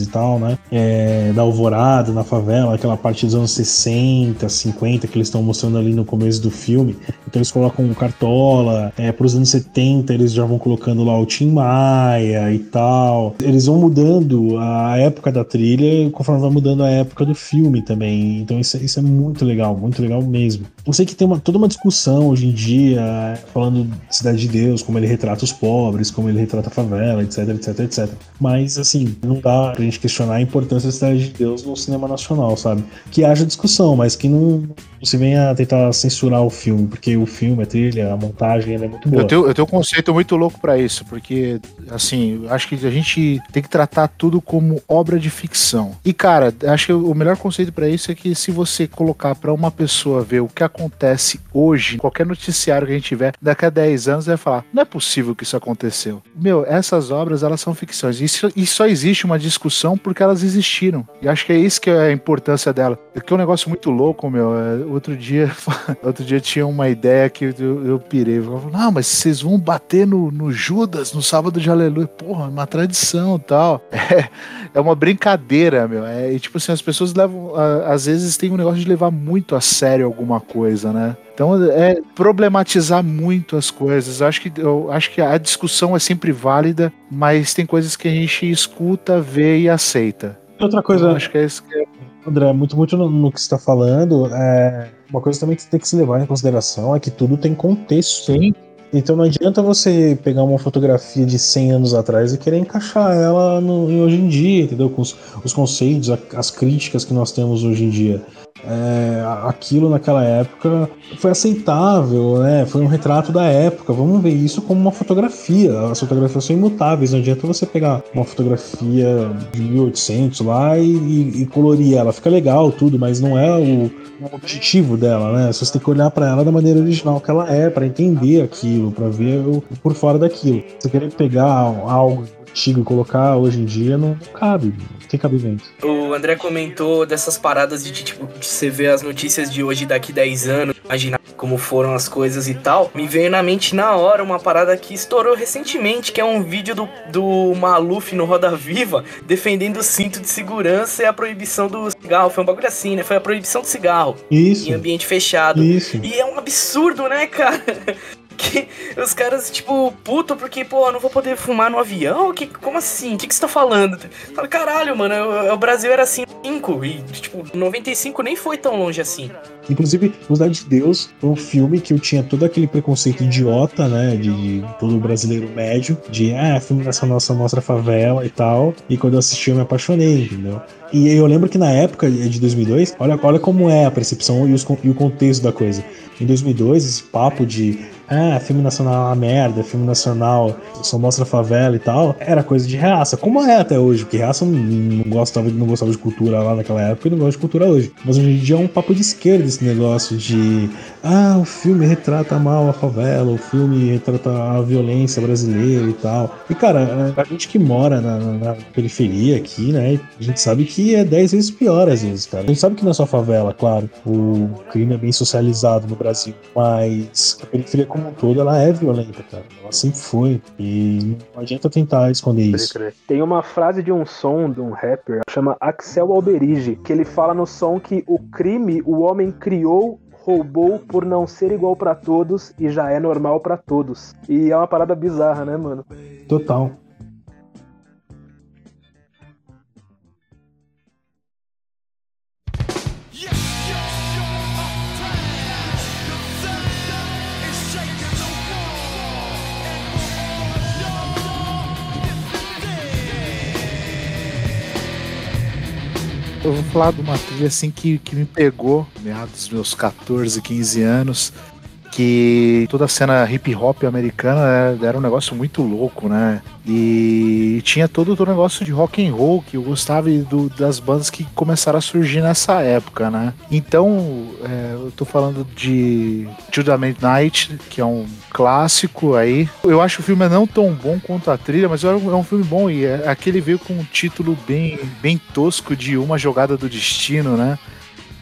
e tal, né? É, da Alvorada, na favela, aquela parte dos anos 60, 50 que eles estão mostrando ali no começo do filme. Então eles colocam o Cartola, é, pros anos 70 eles já vão colocando lá o Tim Maia e tal. Eles vão mudando a época da trilha conforme vai mudando a época do filme também. Então isso, isso é muito legal, muito legal mesmo. Eu sei que tem uma, toda uma discussão hoje em dia, falando de Cidade de Deus, como ele retrata os pobres, como ele retrata a favela, etc, etc, etc. Mas, assim, não dá pra gente questionar a importância da Cidade de Deus no cinema nacional, sabe? Que haja discussão, mas que não, se venha tentar censurar o filme, porque o filme, a trilha, a montagem, é muito boa. Eu tenho, eu tenho um conceito muito louco pra isso, porque, assim, acho que a gente tem que tratar tudo como obra de ficção. E, cara, acho que o melhor conceito pra isso é que se você colocar pra uma pessoa ver o que acontece hoje, qualquer noticiário que a gente tiver, daqui a 10 anos, vai falar: não é possível que isso aconteceu. Meu, essas obras, elas são ficções. Isso, e só existe uma discussão porque elas existiram. E acho que é isso que é a importância dela. Porque é um negócio muito louco, meu. É, Outro dia, [LAUGHS] outro dia tinha uma ideia que eu, eu pirei. Eu não, mas vocês vão bater no, no Judas no sábado de aleluia. Porra, uma tradição e tal. [LAUGHS] É, é uma brincadeira, meu. É, e, tipo assim, as pessoas levam. Às vezes tem um negócio de levar muito a sério alguma coisa, né? Então é problematizar muito as coisas. Acho que eu acho que a discussão é sempre válida, mas tem coisas que a gente escuta, vê e aceita. Outra Eu coisa, acho que é isso que é. André, muito, muito no, no que você está falando, é, uma coisa também que tem que se levar em consideração é que tudo tem contexto. Sim. Então não adianta você pegar uma fotografia de 100 anos atrás e querer encaixar ela no, em hoje em dia, entendeu? Com os, os conceitos, a- as críticas que nós temos hoje em dia. É, aquilo naquela época foi aceitável, né? Foi um retrato da época. Vamos ver isso como uma fotografia. As fotografias são imutáveis. Não adianta você pegar uma fotografia de 1800 lá e, e- e colorir ela. Fica legal tudo, mas não é o, o objetivo dela, né? Você tem que olhar para ela da maneira original que ela é, para entender aquilo, para ver o por fora daquilo. Você querer pegar algo antigo e colocar hoje em dia não, não cabe, não tem cabimento. O André comentou dessas paradas de, tipo, de você ver as notícias de hoje daqui 10 anos, imaginar como foram as coisas e tal. Me veio na mente na hora uma parada que estourou recentemente, que é um vídeo do, do Maluf no Roda Viva defendendo o cinto de segurança e a proibição do cigarro. Foi um bagulho assim, né? Foi a proibição do cigarro Isso, em ambiente fechado. isso. E é um absurdo, né, cara? Que os caras, tipo, puto, porque, pô, não vou poder fumar no avião? Que, como assim? O que, que você tá falando? Fala, caralho, mano, eu- o Brasil era assim, 5 e, tipo, 95 nem foi tão longe assim. Inclusive, Cidade de Deus foi um filme que eu tinha todo aquele preconceito idiota, né? De, de todo brasileiro médio, de ah, filme dessa nossa mostra favela e tal. E quando eu assisti, eu me apaixonei, entendeu? E eu lembro que na época de 2002, olha, olha como é a percepção e, os e o contexto da coisa. Em 2002, esse papo de ah, filme nacional é uma merda, filme nacional só mostra favela e tal, era coisa de reaça, como é até hoje, porque reaça não, gostava, não gostava de cultura lá naquela época e não gosta de cultura hoje. Mas hoje em dia é um papo de esquerda esse negócio de ah, o filme retrata mal a favela, o filme retrata a violência brasileira e tal. E cara, a gente que mora na, na periferia aqui, né, a gente sabe que é 10 vezes pior às vezes, cara. A gente sabe que não é só favela, claro, o crime é bem socializado no Brasil, mas a periferia um todo ela é violenta, cara. Ela sempre foi. E não adianta tentar esconder isso. Tem uma frase de um som de um rapper, chama Axel Alberige, que ele fala no som que o crime o homem criou roubou por não ser igual para todos e já é normal para todos. E é uma parada bizarra, né, mano? Total. Eu vou falar de uma trilha assim que, que me pegou, meados dos meus 14, 15 anos, que toda a cena hip hop americana era, era um negócio muito louco, né? E tinha todo o negócio de rock and roll que eu gostava do, das bandas que começaram a surgir nessa época, né? Então, é, eu tô falando de Judah Midnight, que é um clássico aí. Eu acho o filme não tão bom quanto a trilha, mas é um, é um filme bom e é, aquele veio com um título bem, bem tosco de Uma Jogada do Destino, né?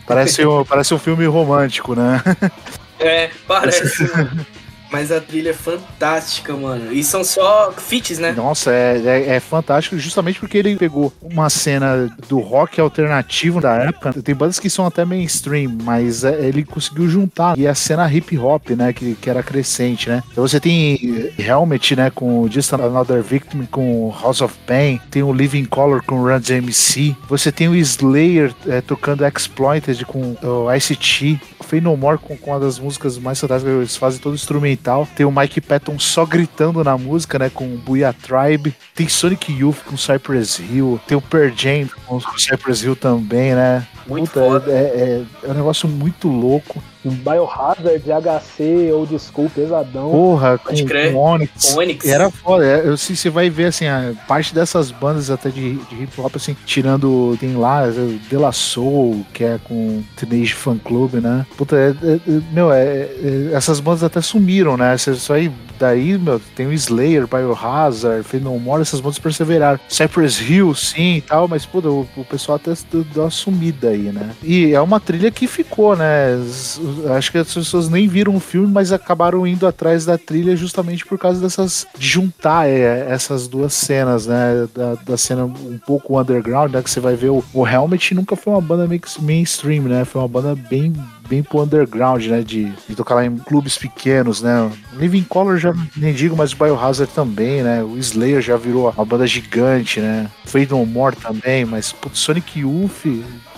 Parece [LAUGHS] um, parece um filme romântico, né? [LAUGHS] É, parece. [LAUGHS] Mas a trilha é fantástica, mano. E são só feats, né? Nossa, é, é, é, fantástico justamente porque ele pegou uma cena do rock alternativo da época. Tem bandas que são até mainstream, mas é, ele conseguiu juntar. E a cena hip hop, né, que, que era crescente, né? Então você tem Helmet, né, com Just Another Victim, com House of Pain. Tem o Living Color com Run DMC. Você tem o Slayer é, tocando Exploited com o ICT. Fey No More com, com uma das músicas mais fantásticas. Eles fazem todo o instrumento tal. Tem o Mike Patton só gritando na música, né? Com Booyah Tribe. Tem Sonic Youth com Cypress Hill. Tem o Per Jam com Cypress Hill também, né? Muito Puta. É, é, é um negócio muito louco. Um Biohazard, HC, Old School, pesadão. Porra, com, com Onyx. Com Onyx. Era foda. É, eu, se você vai ver, assim, a parte dessas bandas até de, de hip hop, assim, tirando. Tem lá o De La Soul, que é com Teenage Fan Club, né? Puta, é, é- é- meu, é, é- essas bandas até sumiram, né? Você só aí, daí, meu, tem o Slayer, Biohazard, Fade No More, essas bandas perseveraram. Cypress Hill, sim e tal, mas, puta, o, o pessoal até deu uma sumida aí, né? E é uma trilha que ficou, né? Os- Acho que as pessoas nem viram o filme, mas acabaram indo atrás da trilha justamente por causa dessas. de juntar é, essas duas cenas, né? Da, da cena um pouco underground, né? Que você vai ver o, o Helmet nunca foi uma banda que mainstream, né? Foi uma banda bem. Bem pro underground, né? De, de tocar lá em clubes pequenos, né? Living Color já nem digo, mas o Biohazard também, né? O Slayer já virou uma banda gigante, né? Fade No More também, mas putz, Sonic Youth,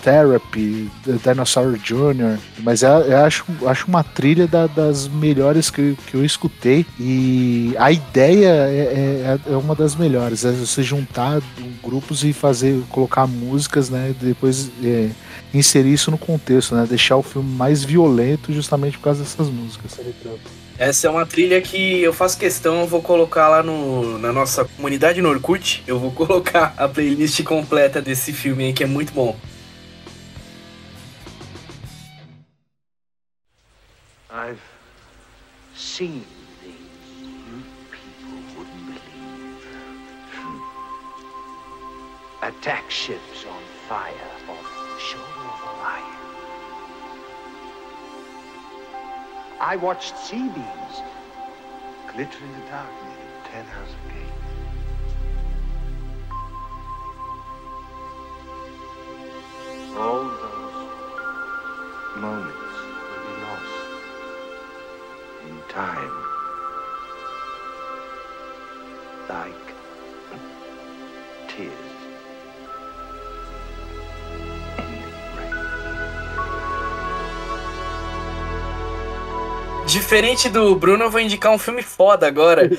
Therapy, Dinosaur Jr. Mas eu, eu acho, acho uma trilha da- das melhores que, que eu escutei. E a ideia é, é, é uma das melhores. É você juntar grupos e fazer, colocar músicas, né? Depois é, inserir isso no contexto, né? Deixar o filme mais violento justamente por causa dessas músicas. Essa é uma trilha que eu faço questão, eu vou colocar lá no, na nossa comunidade no. Eu vou [LAUGHS] colocar a playlist completa desse filme aí, que é muito bom. Seen things you people wouldn't believe. Attack ships on fire off the shore of Orion. I watched sea beams glitter in the dark near Ten House Gate. All those moments time. Like tears. Diferente do Bruno, eu vou indicar um filme foda agora. [LAUGHS]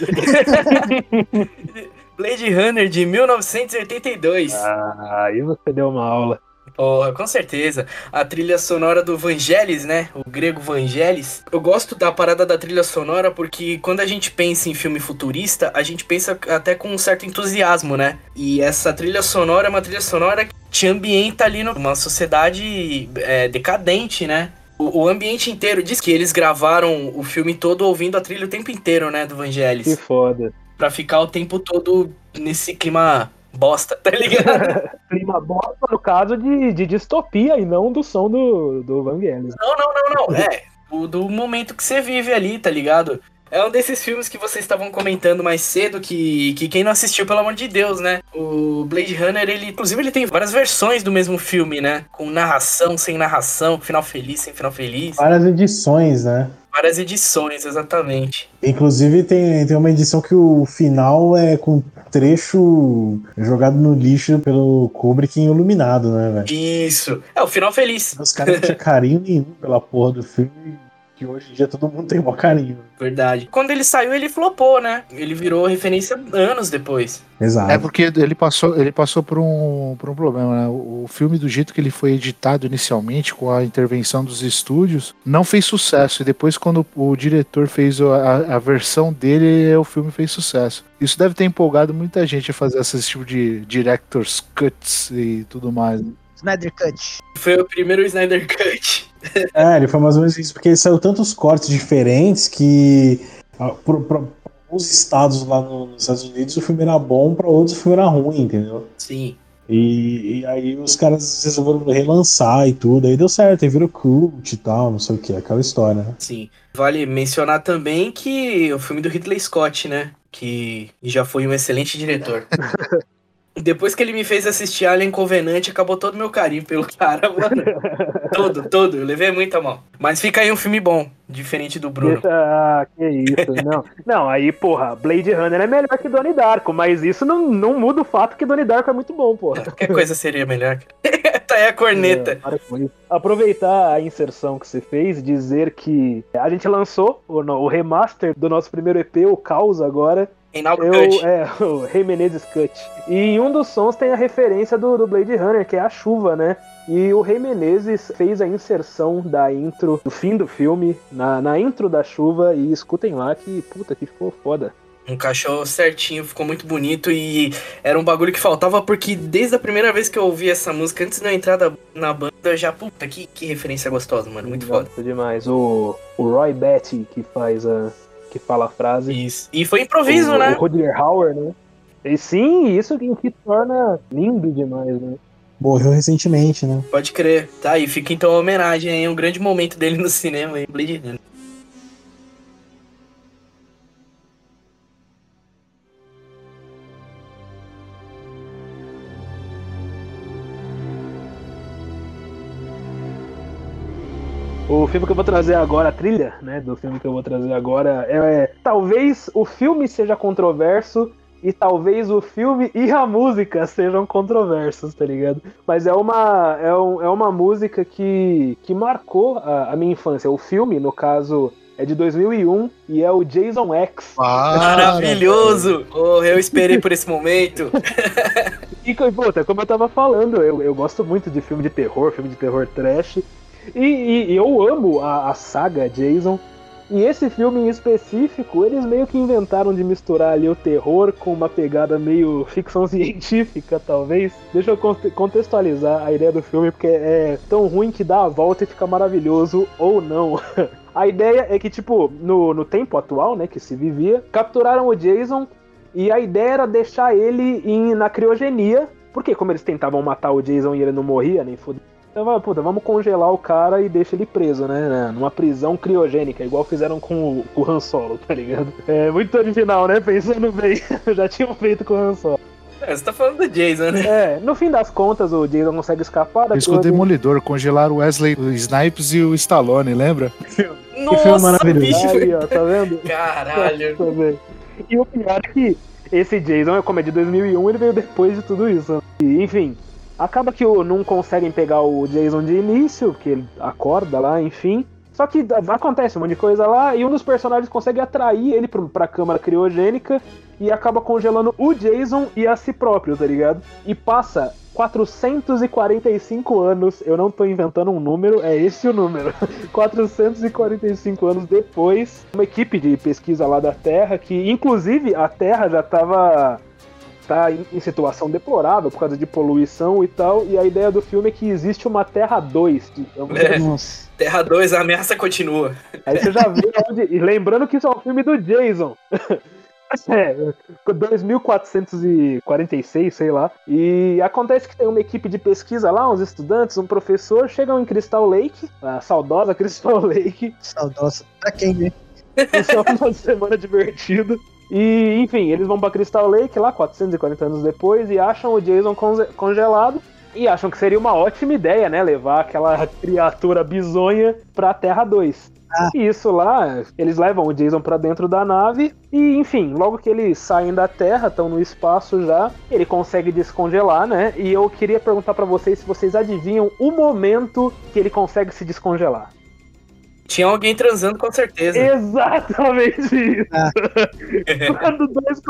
Blade Runner de 1982. Ah, aí você deu uma aula. Porra, com certeza. A trilha sonora do Vangelis, né? O grego Vangelis. Eu gosto da parada da trilha sonora porque quando a gente pensa em filme futurista, a gente pensa até com um certo entusiasmo, né? E essa trilha sonora é uma trilha sonora que te ambienta ali numa sociedade é, decadente, né? O, ambiente inteiro diz que eles gravaram o filme todo ouvindo a trilha o tempo inteiro, né? Do Que Vangelis. foda. Pra ficar o tempo todo nesse clima bosta, tá ligado? [LAUGHS] Clima bosta no caso de, de distopia e não do som do, do Vangelis. Não, não, não, não. É, o do momento que você vive ali, tá ligado? É um desses filmes que vocês estavam comentando mais cedo, que, que quem não assistiu, pelo amor de Deus, né? O Blade Runner, ele, inclusive, ele tem várias versões do mesmo filme, né? Com narração, sem narração, final feliz, sem final feliz. Várias edições, né? Várias edições, exatamente. Inclusive tem, tem uma edição que o final é com trecho jogado no lixo pelo Kubrick em iluminado, né, velho? Isso. É, o final feliz. Os caras não tinham carinho nenhum pela porra do filme, que hoje em dia todo mundo tem maior carinho. Verdade. Quando ele saiu, ele flopou, né? Ele virou referência anos depois. Exato. É porque ele passou, ele passou por um, por um problema, né? O, o filme, do jeito que ele foi editado inicialmente, com a intervenção dos estúdios, não fez sucesso. E depois, quando o diretor fez a, a versão dele, o filme fez sucesso. Isso deve ter empolgado muita gente a fazer esse tipo de director's cuts e tudo mais. Snyder Cut. Foi o primeiro Snyder Cut. É, ele foi mais ou menos isso, porque saiu tantos cortes diferentes que ah, pra alguns estados lá no- nos Estados Unidos o filme era bom, pra outros o filme era ruim, entendeu? Sim. E, e aí os caras resolveram relançar e tudo, aí deu certo, aí virou cult e tal, não sei o que, aquela história, né? Sim. Vale mencionar também que o filme do Ridley Scott, né? Que já foi um excelente diretor. [LAUGHS] Depois que ele me fez assistir Alien Covenant, acabou todo o meu carinho pelo cara, mano. [LAUGHS] todo, todo. Eu levei muito a mão. Mas fica aí um filme bom, diferente do Bruno. Deixa, ah, que isso, não. Não, aí, porra, Blade Runner é melhor que Donnie Darko, mas isso não, não muda o fato que Donnie Darko é muito bom, porra. Qualquer coisa seria melhor. [LAUGHS] tá aí a corneta. É. Aproveitar a inserção que você fez, dizer que a gente lançou o, o remaster do nosso primeiro EP, o Caos, agora. Reinaldo Eu, Cut. é, [LAUGHS] o Rei Menezes Cut. E em um dos sons tem a referência do, do Blade Runner, que é a chuva, né? E o Rei Menezes fez a inserção da intro do fim do filme, na, na intro da chuva, e escutem lá que, puta, que ficou foda. Encaixou certinho, ficou muito bonito e era um bagulho que faltava porque desde a primeira vez que eu ouvi essa música, antes de eu entrar da- na banda, já, puta, que, que referência gostosa, mano. Muito foda. Gosto demais. O, o Roy Betty, que faz a. que fala a frase. Isso. E foi improviso, o, né? O Rutger Hauer, né? E sim, isso que, que torna lindo demais, né? Morreu recentemente, né? Pode crer. Tá aí, fica então a homenagem aí, um grande momento dele no cinema aí, Blade Runner. O filme que eu vou trazer agora, a trilha, né, do filme que eu vou trazer agora é, é talvez o filme seja controverso e talvez o filme e a música sejam controversos, tá ligado? Mas é uma é, um- é uma música que, que marcou a, a minha infância. O filme, no caso, é de 2001 e é o Jason X. Maravilhoso! Oh, eu esperei por esse momento. [LAUGHS] E, puta, como eu tava falando, eu, eu gosto muito de filme de terror, filme de terror trash. E, e- eu amo a, a saga Jason. E esse filme em específico, eles meio que inventaram de misturar ali o terror com uma pegada meio ficção [LAUGHS] científica, talvez. Deixa eu conte- contextualizar a ideia do filme, porque é tão ruim que dá a volta e fica maravilhoso, ou não. [LAUGHS] A ideia é que, tipo, no, no tempo atual, né, que se vivia, capturaram o Jason e a ideia era deixar ele em, na criogenia, porque como eles tentavam matar o Jason e ele não morria, nem fudeu. Então, puta, vamos congelar o cara e deixa ele preso, né? né, Numa prisão criogênica, igual fizeram com o, com o Han Solo, tá ligado? É muito original, né? Pensando bem. [LAUGHS] Já tinham feito com o Han Solo. É, você tá falando do Jason, né? É, no fim das contas, o Jason consegue escapar da Fez com o Demolidor, congelaram o Wesley Snipes e o Stallone, lembra? filme Nossa, maravilhoso. bicho! Aí, ó, tá vendo? Caralho! [LAUGHS] Tá? E o pior é que esse Jason, como é de 2001, ele veio depois de tudo isso. né? E, enfim, acaba que o- não conseguem pegar o Jason de início, porque ele acorda lá, enfim. Só que acontece um monte de coisa lá e um dos personagens consegue atrair ele pra, câmara criogênica e acaba congelando o Jason e a si próprio, tá ligado? E passa 445 anos, eu não tô inventando um número, é esse o número. [LAUGHS] 445 anos depois, uma equipe de pesquisa lá da Terra, que inclusive a Terra já tava tá em, em situação deplorável por causa de poluição e tal, e a ideia do filme é que existe uma Terra 2. Que é É. Terra 2, a ameaça continua. Aí você já vê onde. E lembrando que isso é um filme do Jason. [LAUGHS] É, 2446, sei lá. E acontece que tem uma equipe de pesquisa lá, uns estudantes, um professor, chegam em Crystal Lake, a saudosa [LAUGHS] Crystal Lake, Saudosa. Pra quem, né? isso é um final de semana divertido. E, enfim, eles vão pra Crystal Lake lá, 440 anos depois, e acham o Jason conge- congelado. E acham que seria uma ótima ideia, né? Levar aquela criatura bizonha pra Terra 2. Ah. E isso lá, eles levam o Jason pra dentro da nave. E, enfim, logo que eles saem da Terra, estão no espaço já, ele consegue descongelar, né? E eu queria perguntar pra vocês se vocês adivinham o momento que ele consegue se descongelar. Tinha alguém transando com certeza. Exatamente isso. Ah. [LAUGHS] Quando dois.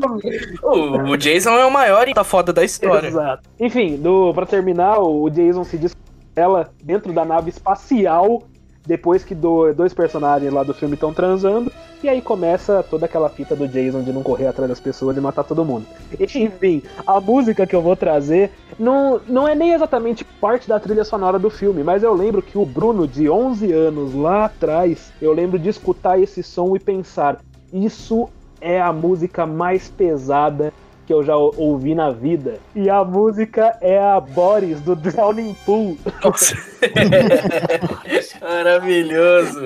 O, o Jason é o maior e tá foda da história. Exato. Enfim, do, pra terminar, o Jason se descongela dentro da nave espacial depois que do- dois personagens lá do filme estão transando. E aí começa toda aquela fita do Jason de não correr atrás das pessoas e matar todo mundo. [LAUGHS] Enfim, a música que eu vou trazer não, não é nem exatamente parte da trilha sonora do filme, mas eu lembro que o Bruno, de 11 anos lá atrás, eu lembro de escutar esse som e pensar: isso é a música mais pesada que eu já ou- ouvi na vida. E a música é a Boris do Drowning Pool. [LAUGHS] Maravilhoso.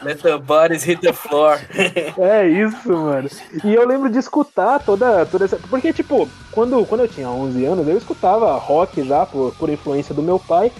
Let the bodies hit the floor. É isso, mano. E eu lembro de escutar toda, toda essa. Porque, tipo, quando, quando eu tinha 11 anos, eu escutava rock já por, por influência do meu pai.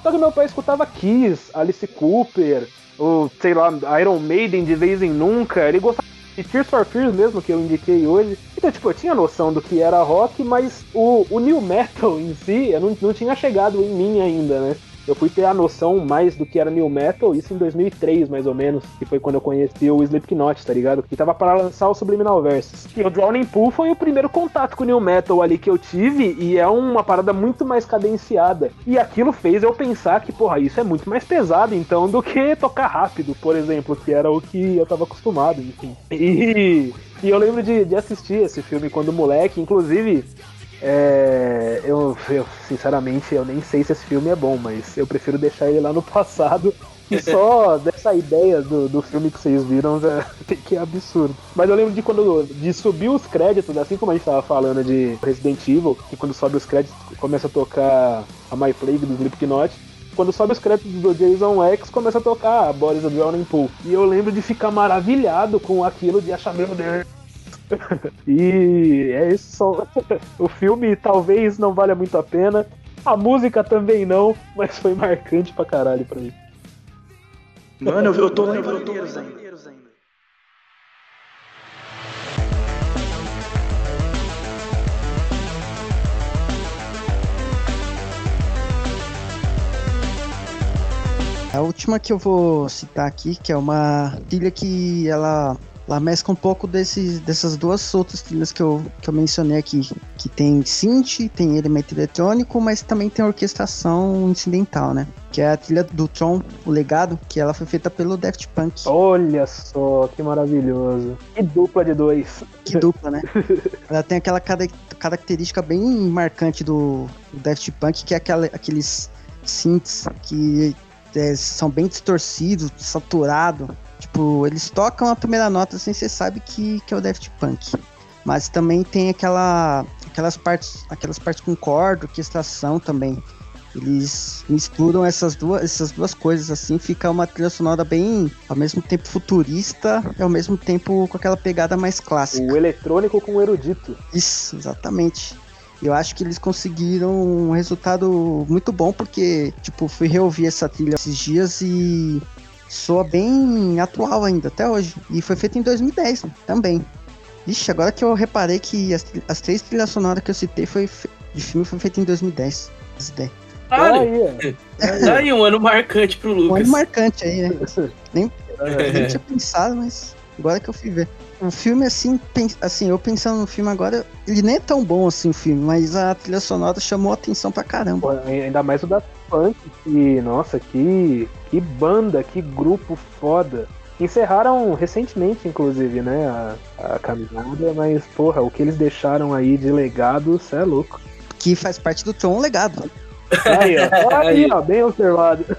Só que meu pai escutava Kiss, Alice Cooper, ou sei lá, Iron Maiden de vez em nunca. Ele gostava de Tears for Fears mesmo, que eu indiquei hoje. Então, tipo, eu tinha noção do que era rock, mas o, o new metal em si, não, não tinha chegado em mim ainda, né? Eu fui ter a noção mais do que era new metal, isso em 2003, mais ou menos, que foi quando eu conheci o Slipknot, tá ligado? Que tava para lançar o Subliminal Versus. E o Drowning Pool foi o primeiro contato com o new metal ali que eu tive, e é uma parada muito mais cadenciada. E aquilo fez eu pensar que, porra, isso é muito mais pesado, então, do que tocar rápido, por exemplo, que era o que eu tava acostumado, enfim. E, e eu lembro de, de assistir esse filme quando moleque, inclusive. É, eu, eu, sinceramente, eu nem sei se esse filme é bom, mas eu prefiro deixar ele lá no passado. E [LAUGHS] só dessa ideia do, do filme que vocês viram já [LAUGHS] que é absurdo. Mas eu lembro de quando de subir os créditos, assim como a gente tava falando de Resident Evil, que quando sobe os créditos começa a tocar a My Plague do Slipknot. Quando sobe os créditos do Jason X, começa a tocar a Boris Drowning Pool. E eu lembro de ficar maravilhado com aquilo, de achar, meu Deus, e é isso só. [LAUGHS] O filme talvez não valha muito a pena. A música também não, mas foi marcante pra caralho pra mim. Mano, eu, eu tô lembrando. A última que eu vou citar aqui, que é uma trilha que ela, ela mescla um pouco desses, dessas duas outras trilhas que eu, que eu mencionei aqui. Que tem synth, tem elemento eletrônico, mas também tem orquestração incidental, né? Que é a trilha do Tron, o legado, que ela foi feita pelo Daft Punk. Olha só, que maravilhoso. Que dupla de dois. Que dupla, né? [LAUGHS] ela tem aquela cara- característica bem marcante do, do Daft Punk, que é aquela, aqueles synths que é, são bem distorcidos, saturados. Tipo, eles tocam a primeira nota assim, você sabe que, que é o Daft Punk. Mas também tem aquela, aquelas partes, aquelas partes com corda, orquestração também. Eles misturam essas duas, essas duas coisas assim, fica uma trilha sonora bem, ao mesmo tempo futurista e ao mesmo tempo com aquela pegada mais clássica. O eletrônico com o erudito. Isso, exatamente. Eu acho que eles conseguiram um resultado muito bom, porque, tipo, fui reouvir essa trilha esses dias e soa bem atual ainda, até hoje. E foi feito em 2010 também. Ixi, agora que eu reparei que as, as três trilhas sonoras que eu citei foi de filme foi feito em 2010. Essa ideia. Caralho. Aí, ó. Tá aí um ano marcante pro Um Lucas. ano marcante aí, né? [LAUGHS] Nem, nem tinha pensado, mas agora que eu fui ver. O filme, assim, assim, eu pensando no filme agora, ele nem é tão bom assim o filme, mas a trilha sonora chamou a atenção pra caramba. Pô, ainda mais o da Punk, que, nossa, que, que banda, que grupo foda. Encerraram recentemente, inclusive, né, a, a caminhada, mas, porra, o que eles deixaram aí de legado, cê é louco. Que faz parte do Tron Legado. Aí, ó, [LAUGHS] aí, ó, bem observado. [LAUGHS]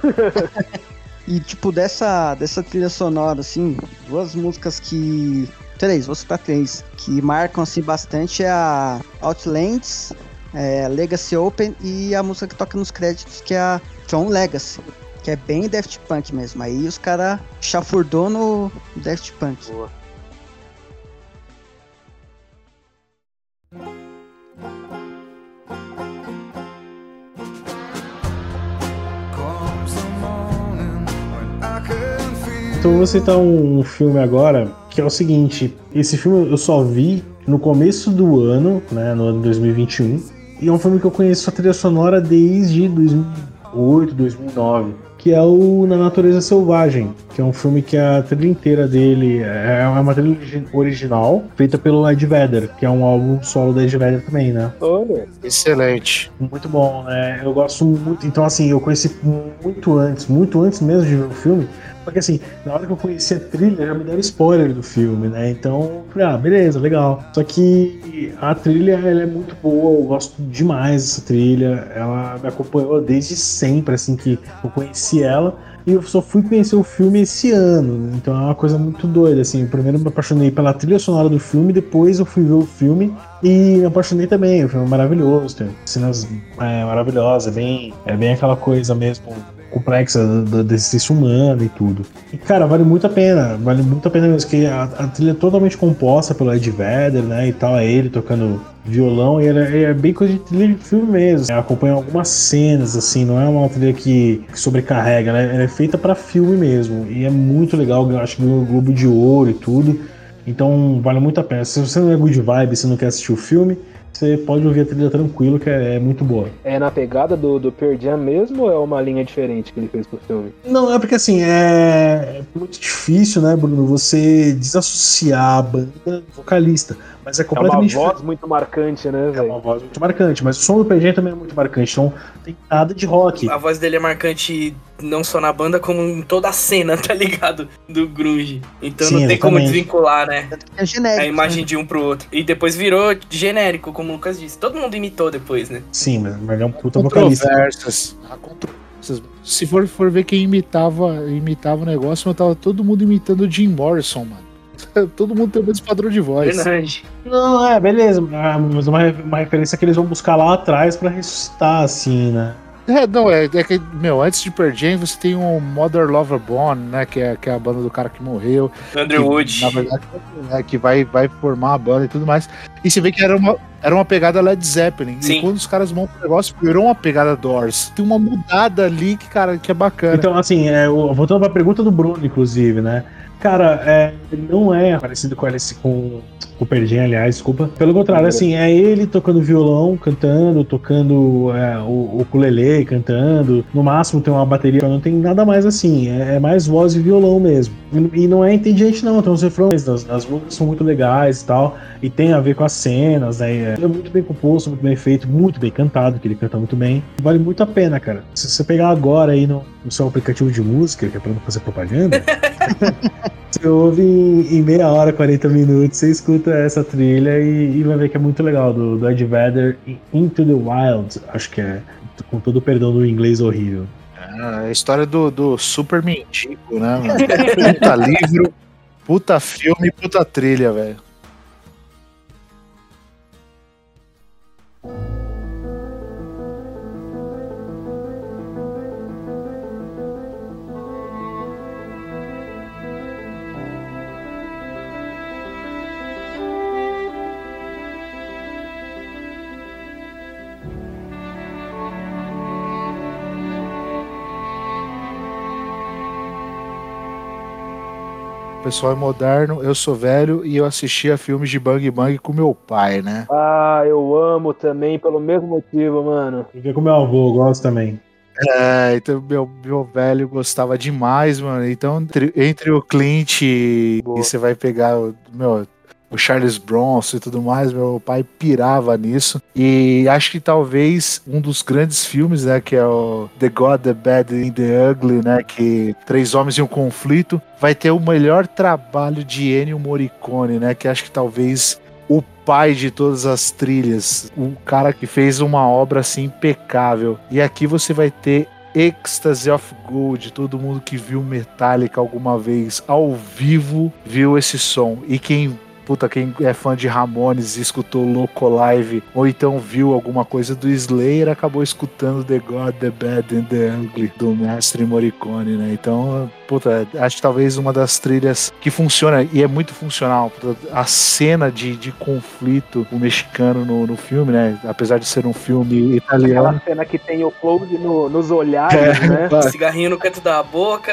E, tipo, dessa, dessa trilha sonora, assim, duas músicas que. Três, vou citar três. Que marcam, assim, bastante é a Outlands, é, Legacy Open e a música que toca nos créditos, que é a Tron Legacy. Que é bem Daft Punk mesmo. Aí os caras chafurdou no Daft Punk. Então eu vou citar um filme agora que é o seguinte: esse filme eu só vi no começo do ano, né, no ano 2021, e é um filme que eu conheço a trilha sonora desde 2008, 2009, que é o Na Natureza Selvagem, que é um filme que a trilha inteira dele é uma trilha origi- original feita pelo Ed Vedder, que é um álbum solo do Ed Vedder também, né? Olha, Excelente. Muito bom, né? Eu gosto muito. Então, assim, eu conheci muito antes, muito antes mesmo de ver o filme. Porque, assim, na hora que eu conheci a trilha, já me deram spoiler do filme, né? Então, ah, beleza, legal. Só que a trilha, ela é muito boa, eu gosto demais dessa trilha. Ela me acompanhou desde sempre, assim, que eu conheci ela. E eu só fui conhecer o filme esse ano, então é uma coisa muito doida, assim. Primeiro eu me apaixonei pela trilha sonora do filme, depois eu fui ver o filme e me apaixonei também. O filme é maravilhoso, tem cenas é, maravilhosas, é bem, é bem aquela coisa mesmo complexa da, existência humana e tudo. E cara, vale muito a pena, vale muito a pena mesmo, que a, a trilha é totalmente composta pelo Ed Vedder, né, e tal, é ele tocando violão, e ela é, é bem coisa de trilha de filme mesmo. É, acompanha algumas cenas, assim, não é uma trilha que, que sobrecarrega, ela é, ela é feita para filme mesmo, e é muito legal, acho que ganhou o Globo de Ouro e tudo. Então vale muito a pena. Se você não é good vibe, se não quer assistir o filme, você pode ouvir a trilha tranquilo, que é, é muito boa. é na pegada do, do Pearl Jam mesmo ou é uma linha diferente que ele fez pro filme? Não, é porque assim, é é muito difícil, né, Bruno, você desassociar a banda do vocalista. Mas é É uma completamente voz diferente. muito marcante, né, É velho? uma voz muito marcante, mas o som do PG também é muito marcante, então tem nada de rock. A voz dele é marcante não só na banda, como em toda a cena, [LAUGHS] tá ligado? Do grunge. Então Sim, não tem como exatamente. desvincular, né? É genérico. A imagem de um pro outro. E depois virou genérico, como o Lucas disse. Todo mundo imitou depois, né? Sim, mas ele é um puta vocalista. Há controvérsias. Se for, for ver quem imitava, imitava o negócio, mas tava todo mundo imitando o Jim Morrison, mano. [LAUGHS] Todo mundo tem o mesmo padrão de voz. Verdade. Não, é, beleza, ah, mas uma, uma referência que eles vão buscar lá atrás pra ressuscitar, assim, né? É, não, é, é que, meu, antes de Pearl Jam, você tem o Mother Lover Bone, né, que é, que é a banda do cara que morreu. Andrew que, Wood. Na verdade, é, que vai, vai formar a banda e tudo mais. E você vê que era uma, era uma pegada Led Zeppelin. Sim. E quando os caras montam o negócio, virou uma pegada Doors. Tem uma mudada ali que, cara, que é bacana. Então, assim, é, o- voltando pra pergunta do Bruno, inclusive, né? Cara, é, ele não é parecido com esse com o Perdim, aliás, desculpa. Pelo contrário, assim, é ele tocando violão, cantando, tocando é, o, o ukulele, cantando. No máximo tem uma bateria, não tem nada mais assim. É, é mais voz e violão mesmo. E, e não é inteligente, não. Tem uns refrões, as, as músicas são muito legais e tal. E tem a ver com as cenas, né? É muito bem composto, muito bem feito, muito bem cantado, que ele canta muito bem. Vale muito a pena, cara. Se você pegar agora aí no, no seu aplicativo de música, que é pra não fazer propaganda, [LAUGHS] você ouve em, em meia hora, 40 minutos, você escuta essa trilha e, e vai ver que é muito legal, do, do Ed Vedder, Into the Wild, acho que é, com todo o perdão do inglês horrível. É a história do, do super mendigo, né, puta livro, puta filme, puta trilha, velho. O pessoal é moderno, eu sou velho e eu assistia filmes de Bang Bang com meu pai, né? Ah, eu amo também, pelo mesmo motivo, mano. Fiquei com meu avô, eu gosto também. É, então meu, meu velho gostava demais, mano. Então, entre, entre o Clint e, e você vai pegar o meu. O Charles Bronson e tudo mais, meu pai pirava nisso. E acho que talvez um dos grandes filmes, né, que é o The God, The Bad and The Ugly, né, que Três Homens e um Conflito, vai ter o melhor trabalho de Ennio Morricone, né, que acho que talvez o pai de todas as trilhas, o cara que fez uma obra assim impecável. E aqui você vai ter Ecstasy of Gold. Todo mundo que viu Metallica alguma vez ao vivo viu esse som. E quem puta, quem é fã de Ramones e escutou Loco Live, ou então viu alguma coisa do Slayer, acabou escutando The God, The Bad and The Ugly, do mestre Morricone, né? Então, puta, acho que talvez uma das trilhas que funciona, e é muito funcional, puta, a cena de, de conflito o mexicano no, no filme, né? Apesar de ser um filme italiano. Aquela cena que tem o close no- nos olhares, né? Cigarrinho no canto da boca.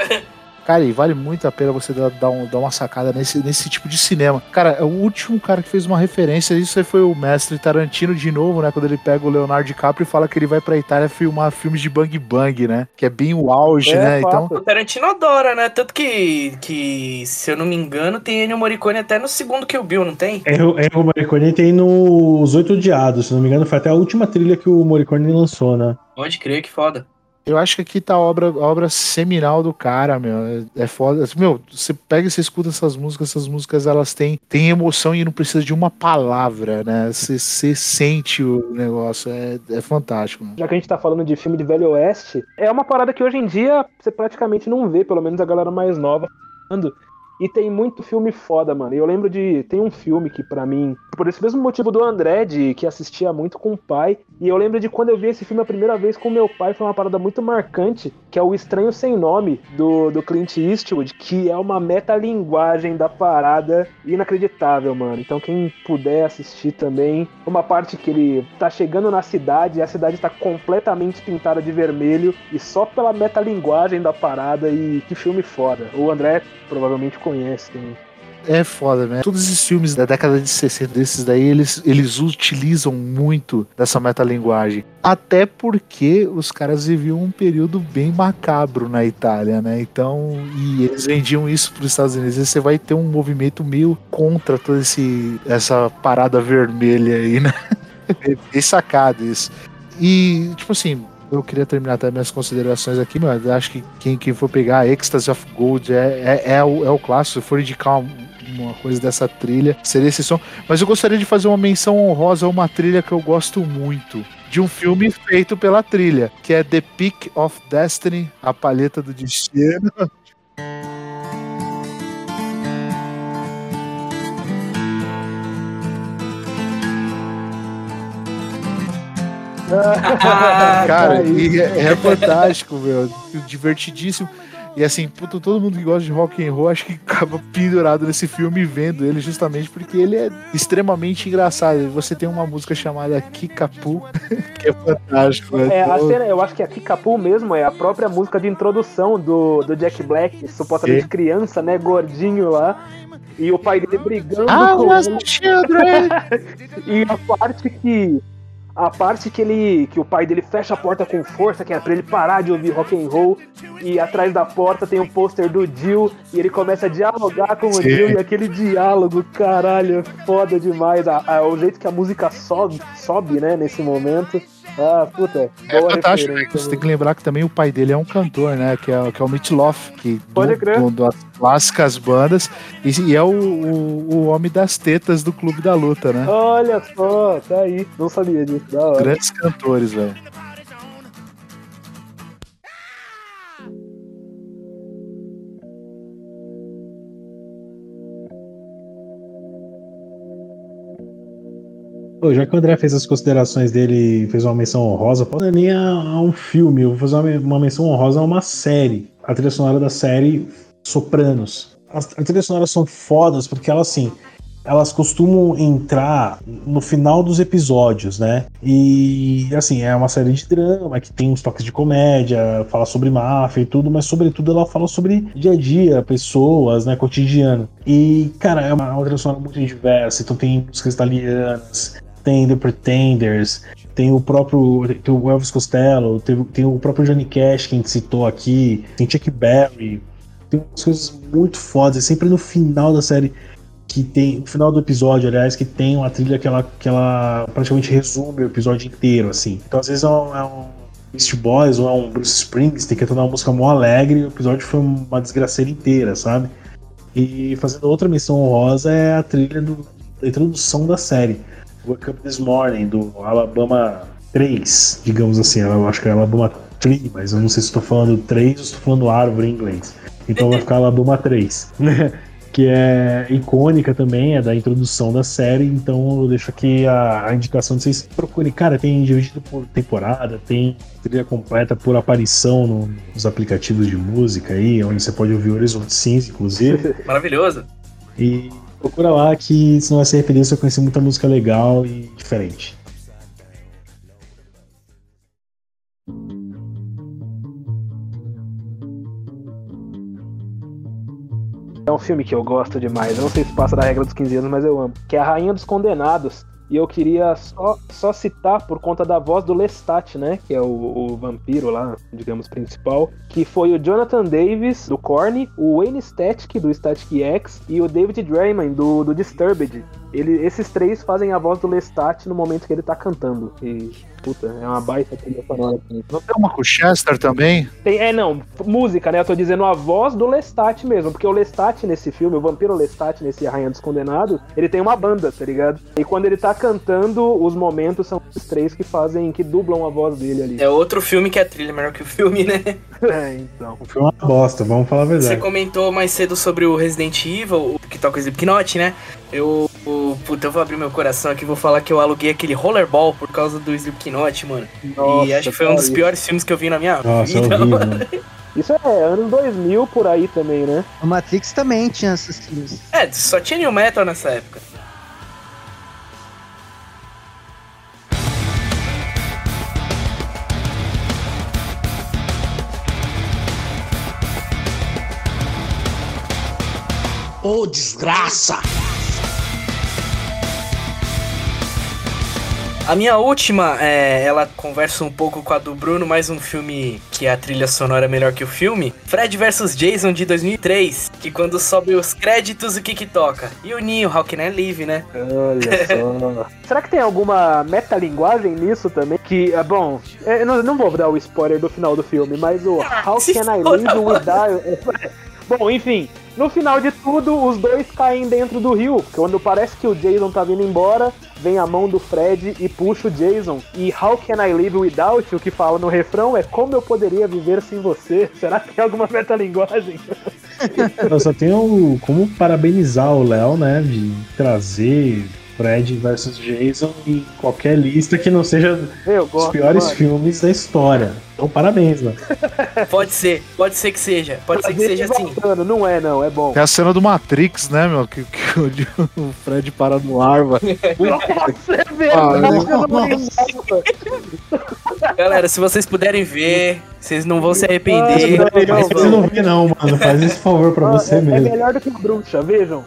Cara, e vale muito a pena você dar, dar, um- dar uma sacada nesse, nesse tipo de cinema. Cara, o último cara que fez uma referência isso aí foi o mestre Tarantino de novo, né? Quando ele pega o Leonardo DiCaprio e fala que ele vai pra Itália filmar filmes de bang bang, né? Que é bem o auge, É, né? Então, O Tarantino adora, né? Tanto que, que, se eu não me engano, tem Ennio Morricone até no segundo que o Bill, não tem? Erro, erro Morricone tem nos Oito Odiados, se não me engano, foi até a última trilha que o Morricone lançou, né? Pode crer, que foda. Eu acho que aqui tá a obra, a obra seminal do cara, meu. É, é foda. Meu, você pega e você escuta essas músicas, essas músicas elas têm, têm emoção e não precisa de uma palavra, né? Você, sente o negócio. É, é fantástico. Já que a gente tá falando de filme de Velho Oeste, é uma parada que hoje em dia você praticamente não vê, pelo menos a galera mais nova. E tem muito filme foda, mano. E eu lembro de. Tem um filme que, pra mim, por esse mesmo motivo do André, de que assistia muito com o pai. E eu lembro de quando eu vi esse filme a primeira vez com meu pai, foi uma parada muito marcante, que é O Estranho Sem Nome, do, do Clint Eastwood, que é uma metalinguagem da parada inacreditável, mano. Então quem puder assistir também, uma parte que ele tá chegando na cidade, e a cidade tá completamente pintada de vermelho, e só pela metalinguagem da parada, e que filme foda. O André provavelmente conhece também. É foda, né? Todos esses filmes da década de 60 desses daí, eles, eles utilizam muito dessa metalinguagem. Até porque os caras viviam um período bem macabro na Itália, né? Então, e eles vendiam isso para os Estados Unidos. E você vai ter um movimento meio contra toda esse, essa parada vermelha aí, né? [LAUGHS] É bem sacado isso. E, tipo assim, eu queria terminar até minhas considerações aqui, mas acho que quem, quem for pegar Ecstasy of Gold é, é, é, o, é o clássico. Se for indicar uma, uma coisa dessa trilha, seria esse som. Mas eu gostaria de fazer uma menção honrosa a uma trilha que eu gosto muito. De um filme feito pela trilha, que é The Peak of Destiny, A Palheta do Destino. [LAUGHS] [LAUGHS] Cara, e é, é fantástico, [LAUGHS] meu. Divertidíssimo. E assim, puto, todo mundo que gosta de rock and roll acho que acaba pendurado nesse filme vendo ele justamente porque ele é extremamente engraçado. E você tem uma música chamada Kikapu, [LAUGHS] que é fantástico. né? É, a Então, cena, eu acho que a Kickapoo mesmo é a própria música de introdução do, do Jack Black, supostamente Sim. criança, né, gordinho lá. E o pai dele brigando I com children. E a parte que. A parte que ele. que o pai dele fecha a porta com força, que é pra ele parar de ouvir rock and roll. E atrás da porta tem um pôster do Jill. E ele começa a dialogar com o. Jill. E aquele diálogo, caralho, é foda demais. A- a- o jeito que a música sobe, sobe, né, nesse momento. Ah, puta, É boa fantástico. né? Você tem que lembrar que também o pai dele é um cantor, né? Que é, que é o Mitch Loff, que Pode do, crer. do- das clássicas bandas. E, e é o, o, o homem das tetas do Clube da Luta, né? Olha só, tá aí. Não sabia disso, da hora. Grandes cantores, velho. Pô, já que o André fez as considerações dele fez uma menção honrosa, não é nem a, a um filme, eu vou fazer uma, uma menção honrosa a uma série. A trilha sonora da série Sopranos. As, as trilhas sonoras são fodas porque elas, assim, elas costumam entrar no final dos episódios, né? E assim, é uma série de drama que tem uns toques de comédia, fala sobre máfia e tudo, mas sobretudo ela fala sobre dia a dia, pessoas, né, cotidiano. E, cara, é uma, uma trilha sonora muito diversa, então tem músicas italianas, tem The Pretenders, tem o próprio tem o Elvis Costello, tem, tem o próprio Johnny Cash que a gente citou aqui, tem Chuck Berry, tem umas coisas muito fodas, sempre no final da série que tem, no final do episódio, aliás, que tem uma trilha que ela, que ela praticamente resume o episódio inteiro, assim. Então, às vezes é um, é um Beast Boys ou é um Bruce Springsteen cantando uma música mó alegre e o episódio foi uma desgraceira inteira, sabe? E fazendo outra missão honrosa é a trilha do, da introdução da série. Wake Up This Morning, do Alabama 3, digamos assim. Eu acho que é Alabama 3, mas eu não sei se estou falando 3 ou se estou falando árvore em inglês. Então vai ficar Alabama 3. [LAUGHS] que é icônica também, é da introdução da série, então eu deixo aqui a, a indicação de vocês procurem. Cara, tem dividido por temporada, tem trilha completa por aparição no, nos aplicativos de música aí, onde você pode ouvir Horizonte Cinza, inclusive. Maravilhoso. E procura lá que você não vai se arrepender, você vai conhecer muita música legal e diferente. É um filme que eu gosto demais. Eu não sei se passa da regra dos 15 anos, mas eu amo. Que é A Rainha dos Condenados. E eu queria só, só citar por conta da voz do Lestat, né? Que é o, o vampiro lá, digamos, principal. Que foi o Jonathan Davis, do Korn, o Wayne Static, do Static X, e o David Drayman, do, do Disturbed. Ele, esses três fazem a voz do Lestat no momento que ele tá cantando. E, puta, é uma baita trilha sonora. Não tem uma com o Chester também? Tem, é, não, música, né? Eu tô dizendo a voz do Lestat mesmo, porque o Lestat nesse filme, o vampiro Lestat nesse A Rainha dos Condenados, ele tem uma banda, tá ligado? E quando ele tá cantando, os momentos são os três que fazem, que dublam a voz dele ali. É outro filme que é trilha melhor que o filme, né? [LAUGHS] É, então. O filme é uma bosta, vamos falar a Você verdade. comentou mais cedo sobre o Resident Evil, o que toca o Slipknot, né? Eu, puta, eu vou abrir meu coração aqui e vou falar que eu aluguei aquele Rollerball por causa do Slipknot, mano. Nossa, e acho que foi um dos cara, piores filmes que eu vi na minha Nossa, é vida. horrível. mano. [LAUGHS] Isso é anos 2000 por aí também, né? O Matrix também tinha essas trilhas. É, só tinha New Metal nessa época. Ô desgraça! A minha última, é, ela conversa um pouco com a do Bruno, mais um filme que a trilha sonora é melhor que o filme. Fred vs Jason de 2003, que quando sobe os créditos, o que que toca? E o Neo, How Can I Live, né? Olha só. [LAUGHS] Será que tem alguma metalinguagem nisso também? Que, é bom, é, eu não, não vou dar o spoiler do final do filme, mas o How se Can I Live. Without... [LAUGHS] Bom, enfim, no final de tudo, os dois caem dentro do rio. Quando parece que o Jason tá vindo embora, vem a mão do Fred e puxa o Jason. E How Can I Live Without You, que fala no refrão, é como eu poderia viver sem você. [LAUGHS] Será que tem alguma metalinguagem? [LAUGHS] Eu só tenho como parabenizar o Léo, né, de trazer Fred versus Jason em qualquer lista que não seja Eu os gosto. piores mano. filmes da história. Então, parabéns, Léo. [LAUGHS] Pode ser, pode ser que seja, pode ser que seja assim. Não é, não, é bom. Tem a cena do Matrix, né, meu? Que, que o Fred para no ar, velho. [LAUGHS] Nossa, é Ah, verdade, não. Galera, se vocês puderem ver, vocês não vão se arrepender. Ah, não, mas Você não vê, não, mano. Faz esse favor pra Ah, você é, é mesmo. melhor do que bruxa, vejam.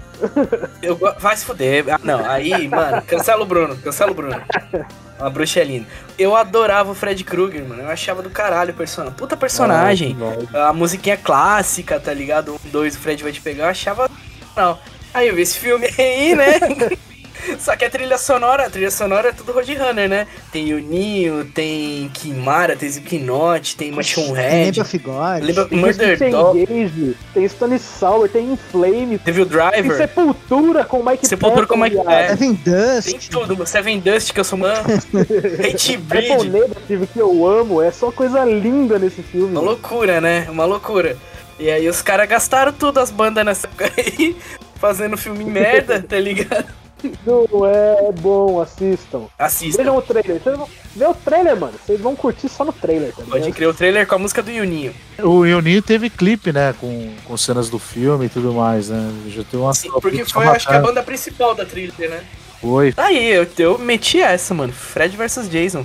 Eu, vai se fuder. Ah, não, aí, mano, cancela o Bruno, cancela o Bruno. [LAUGHS] Uma bruxa é linda. Eu adorava o Fred Krueger, mano. Eu achava do caralho o personagem. Puta personagem. A musiquinha clássica, tá ligado? Um, dois, o Fred vai te pegar. Eu achava. Não. Aí eu vi esse filme [LAUGHS] aí, né? [LAUGHS] Só que a trilha sonora, a trilha sonora é tudo Roadrunner, né? Tem o Neo, tem Kimara, tem Slipknot, tem Machine Head, Lembra Figode? lembra Murder Tem Dog, Engage, tem Stone Sour, tem Inflame, teve o tem Driver, Sepultura com Mike Sepultura com Mike Patton, Patton. Seven Dust. tem tudo. Seven Dust, que eu sou mano. [LAUGHS] Hate Apple Breed. Negative, que eu amo, é só coisa linda nesse filme. Uma loucura, né? Uma loucura. E aí os caras gastaram tudo as bandas nessa época aí, [LAUGHS] fazendo filme merda, tá ligado? Não é bom, assistam. Assista. Vejam o trailer. Vocês vão- Vê o trailer, mano. Vocês vão curtir só no trailer, tá Pode crer o trailer com a música do Yuninho. O Yuninho teve clipe, né? Com, com cenas do filme e tudo mais, né? Já tem uma. Sim, porque foi, acho que, a banda principal da trilha, né? Foi. Tá aí, eu, eu meti essa, mano. Fred vs Jason.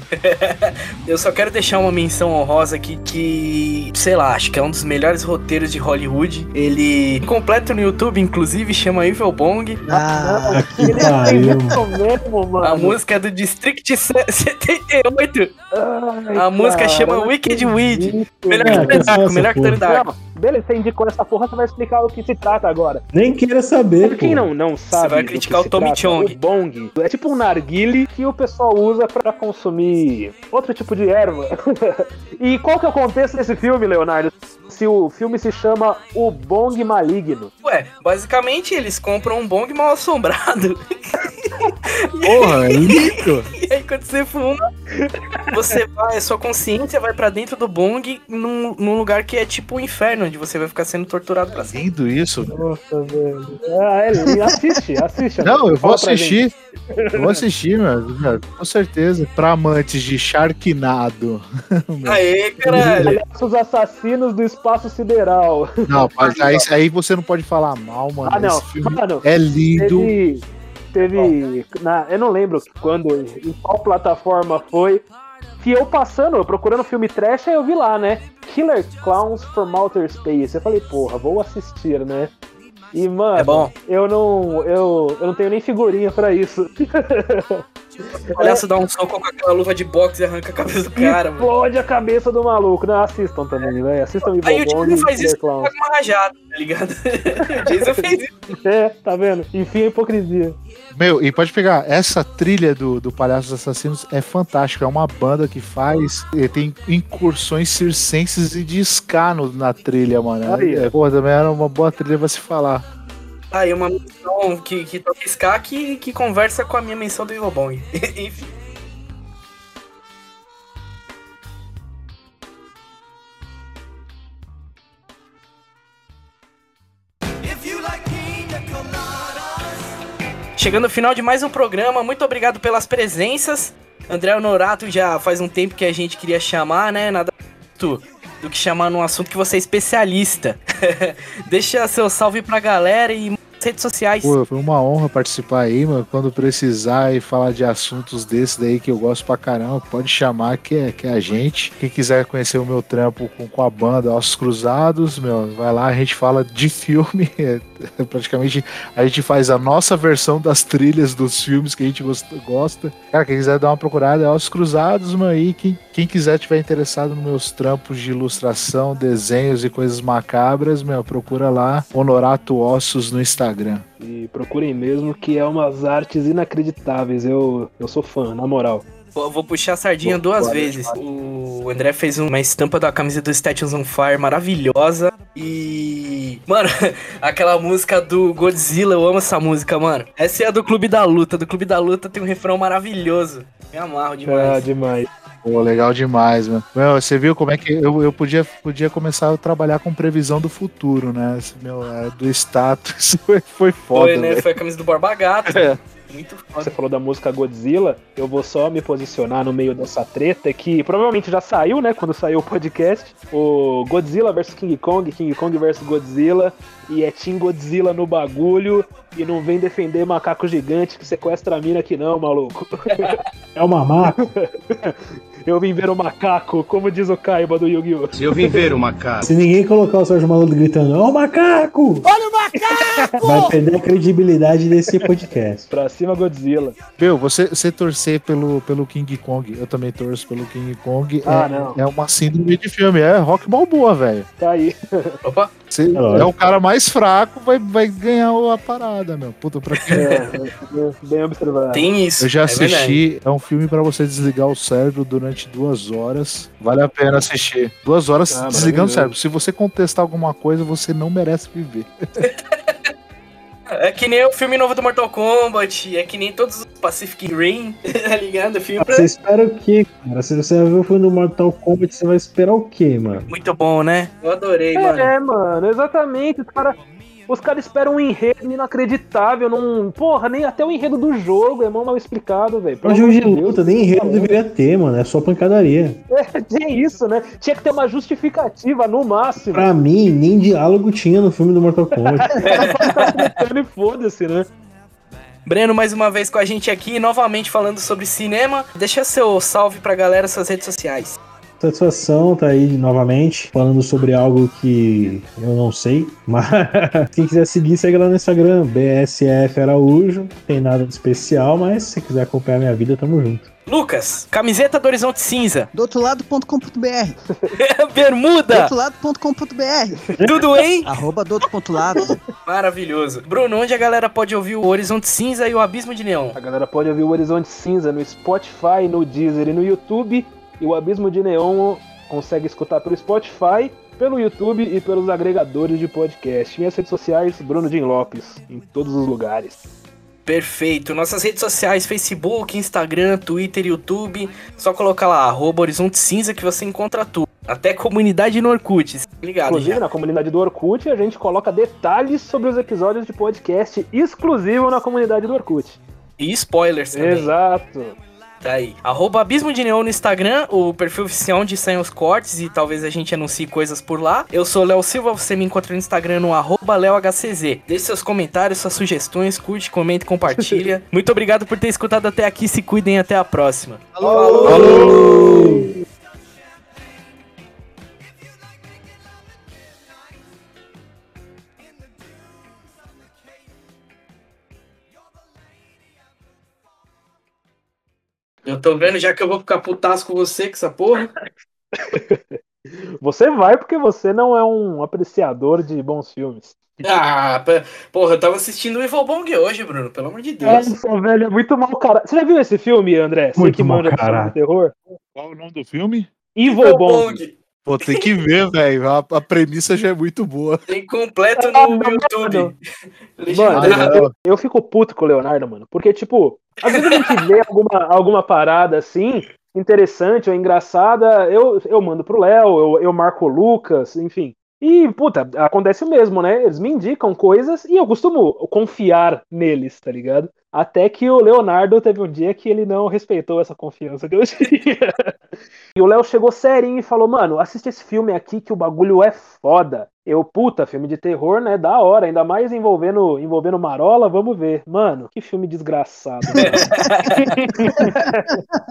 [LAUGHS] eu só quero deixar uma menção honrosa aqui que, sei lá, acho que é um dos melhores roteiros de Hollywood. Ele completo no YouTube, inclusive, chama Evil Bong. Ah, Que pariu. Isso mesmo, mano. A música é do District 78. Ai, A música cara, chama Wicked Weed. Melhor É, que que é essa melhor que porra. Tony Dark. Não, beleza, você indicou essa porra, você vai explicar o que se trata agora. Nem queira saber, pô. Quem não, não sabe. vai do criticar que o Tommy Chong. O bong é tipo um narguile que o pessoal usa pra consumir outro tipo de erva. [LAUGHS] e qual que é o contexto desse filme, Leonardo? Se o filme se chama O Bong Maligno. Ué, basicamente eles compram um bong mal assombrado. [LAUGHS] Porra, é [LAUGHS] lindo! E aí quando você fuma, você vai, a sua consciência vai pra dentro do bong num, num lugar que é tipo o inferno, onde você vai ficar sendo torturado pra sempre. lindo isso. Nossa, velho. Ah, é. Assiste, assiste. Não, eu vou assistir. Eu vou assistir, mano. Com certeza. Pra amantes de Sharknado. [LAUGHS] Aê, caralho. Os assassinos do espaço sideral. Não, mas aí, aí você não pode falar mal, mano. Ah, não. Esse filme Mano, é lindo. Teve. Teve. Na, eu não lembro quando, em qual plataforma foi. Que eu passando, eu procurando filme trash, aí eu vi lá, né? Killer Clowns from Outer Space. Eu falei, porra, vou assistir, né? E, mano, É bom. eu não. Eu, eu não tenho nem figurinha pra isso. [LAUGHS] Olha se dá um soco com aquela luva de boxe e arranca a cabeça do cara, mano. Explode a cabeça do maluco. Não, assistam também, velho. Assistam Evil Aí o Jason faz isso com uma rajada, tá ligado? [LAUGHS] o Jason fez isso. [LAUGHS] É, tá vendo? Enfim, a hipocrisia. Meu, e pode pegar, essa trilha do, do Palhaços Assassinos é fantástica. É uma banda que faz. Tem incursões circenses e de ska no- na trilha, mano. Aí. É, porra, também era uma boa trilha pra se falar. Aí uma menção que, que toca ska que, que conversa com a minha menção do Evil Bong. [LAUGHS] Enfim. Chegando ao final de mais um programa, muito obrigado pelas presenças. André Honorato já faz um tempo que a gente queria chamar, né? Nada do que chamar num assunto que você é especialista. [LAUGHS] Deixa seu salve pra galera e redes sociais. Pô, foi uma honra participar aí, mano. Quando precisar e falar de assuntos desses daí que eu gosto pra caramba, pode chamar que é, que é a gente. Quem quiser conhecer o meu trampo com, com a banda Ossos Cruzados, meu, vai lá, a gente fala de filme. [LAUGHS] É, praticamente a gente faz a nossa versão das trilhas dos filmes que a gente gosta. Cara, quem quiser dar uma procurada é Ossos Cruzados, mano. E quem, quem quiser tiver interessado nos meus trampos de ilustração, desenhos e coisas macabras, meu, procura lá Honorato Ossos no Instagram. E procurem mesmo, que é umas artes inacreditáveis. Eu, eu sou fã, na moral. Vou, vou puxar a sardinha duas vezes. O André fez uma estampa da camisa do Statues on Fire maravilhosa. E. Mano, [LAUGHS] aquela música do Godzilla, eu amo essa música, mano. Essa é a do Clube da Luta. Do Clube da Luta tem um refrão maravilhoso. Me amarro Ah, demais. demais. Pô, legal demais, mano. Meu, você viu como é que eu, eu podia, podia começar a trabalhar com previsão do futuro, né? Esse Meu, é, do status [LAUGHS] foi, foi foda, Foi, né? velho. Foi a camisa do Borba Gato. É. Muito foda. Você falou da música Godzilla, eu vou só me posicionar no meio dessa treta que provavelmente já saiu, né? Quando saiu o podcast. O Godzilla vs King Kong, King Kong vs Godzilla. E é Team Godzilla no bagulho. E não vem defender macaco gigante que sequestra a mina aqui não, maluco. [LAUGHS] É o mamaco. [LAUGHS] Eu vim ver o macaco, como diz o Kaiba do Yu-Gi-Oh! Se eu vim ver o macaco. Se ninguém colocar o Sérgio Malandro gritando, ó o macaco! Olha o macaco! Vai perder a credibilidade desse podcast. Pra cima Godzilla. Meu, você, você torcer pelo, pelo King Kong, eu também torço pelo King Kong. Ah, é, não. é uma síndrome de filme, é rock balboa, velho. Tá aí. Opa, Você É é o cara mais fraco, vai, vai ganhar a parada, meu. Puta, pra quê? É, bem observado. tem isso. Eu já é verdade. assisti, é um filme pra você desligar o cérebro durante duas horas. Vale a pena assistir. Duas horas Ah, desligando o cérebro. Se você contestar alguma coisa, você não merece viver. [LAUGHS] É que nem o filme novo do Mortal Kombat, é que nem todos os Pacific Rim, [LAUGHS] tá ligado? Filme Você espera o quê, cara? Se você vai ver o filme do Mortal Kombat, você vai esperar o quê, mano? muito bom, né? Eu adorei, mano. É, mano, exatamente. Os caras Os caras esperam um enredo inacreditável, não. Porra, nem até o enredo do jogo é mó mal explicado, velho. É Pelo um jogo de luta, nem enredo deveria ter, mano. É só pancadaria. É, tem isso, né? Tinha que ter uma justificativa no máximo. Pra mim, nem diálogo tinha no filme do Mortal Kombat. [LAUGHS] e foda-se, né? Breno, mais uma vez com a gente aqui, novamente falando sobre cinema. Deixa seu salve pra galera, suas redes sociais. Satisfação tá aí novamente, falando sobre algo que eu não sei, [LAUGHS] mas quem quiser seguir, segue lá no Instagram, BSF Araújo. Não tem nada de especial, mas se quiser acompanhar minha vida, tamo junto. Lucas, camiseta do Horizonte Cinza. Do outro lado.com.br. [LAUGHS] Do Bermuda. outro lado.com.br. Tudo em? [LAUGHS] Arroba do outro ponto lado. Maravilhoso. Bruno, onde a galera pode ouvir o Horizonte Cinza e o Abismo de Neon? A galera pode ouvir o Horizonte Cinza no Spotify, no Deezer e no YouTube. E o Abismo de Neon consegue escutar pelo Spotify, pelo YouTube e pelos agregadores de podcast. Minhas redes sociais, Bruno Jim Lopes, em todos os lugares. Perfeito. Nossas redes sociais, Facebook, Instagram, Twitter, YouTube. Só colocar lá, arroba Horizonte Cinza que você encontra tudo. Até comunidade no Orkut. Ligado Inclusive, já. na comunidade do Orkut, a gente coloca detalhes sobre os episódios de podcast exclusivo na comunidade do Orkut. E spoilers também. Exato. Tá aí. Arroba Abismo de Neon no Instagram, o perfil oficial onde saem os cortes e talvez a gente anuncie coisas por lá. Eu sou Léo Silva, você me encontra no Instagram no arroba LeoHCZ. Deixe seus comentários, suas sugestões, curte, comente, compartilha. [LAUGHS] Muito obrigado por ter escutado até aqui, se cuidem até a próxima. Falou! Eu tô vendo já que eu vou ficar putaço com você com essa porra. [LAUGHS] Você vai porque você não é um apreciador de bons filmes. Ah, p- porra, eu tava assistindo o Evil Bong hoje, Bruno, pelo amor de Deus. Nossa, velho, é muito mau cara. Você já viu esse filme, André? Você Muito que filme caralho. de terror? Qual o nome do filme? Evil Bong. Pô, tem que ver, velho. A, a premissa já é muito boa. Tem completo no [LAUGHS] YouTube. Mano, eu, eu fico puto com o Leonardo, mano. Porque, tipo, às vezes a gente vê alguma, alguma parada assim, interessante ou engraçada, eu, eu mando pro Léo, eu, eu marco o Lucas, enfim. E, puta, acontece o mesmo, né? Eles me indicam coisas e eu costumo confiar neles, tá ligado? Até que o Leonardo teve um dia que ele não respeitou essa confiança que eu tinha. [LAUGHS] E o Léo chegou serinho e falou: Mano, assiste esse filme aqui que o bagulho é foda. Eu, puta, filme de terror, né? Da hora, ainda mais envolvendo, envolvendo Marola, vamos ver. Mano, que filme desgraçado. né? [LAUGHS]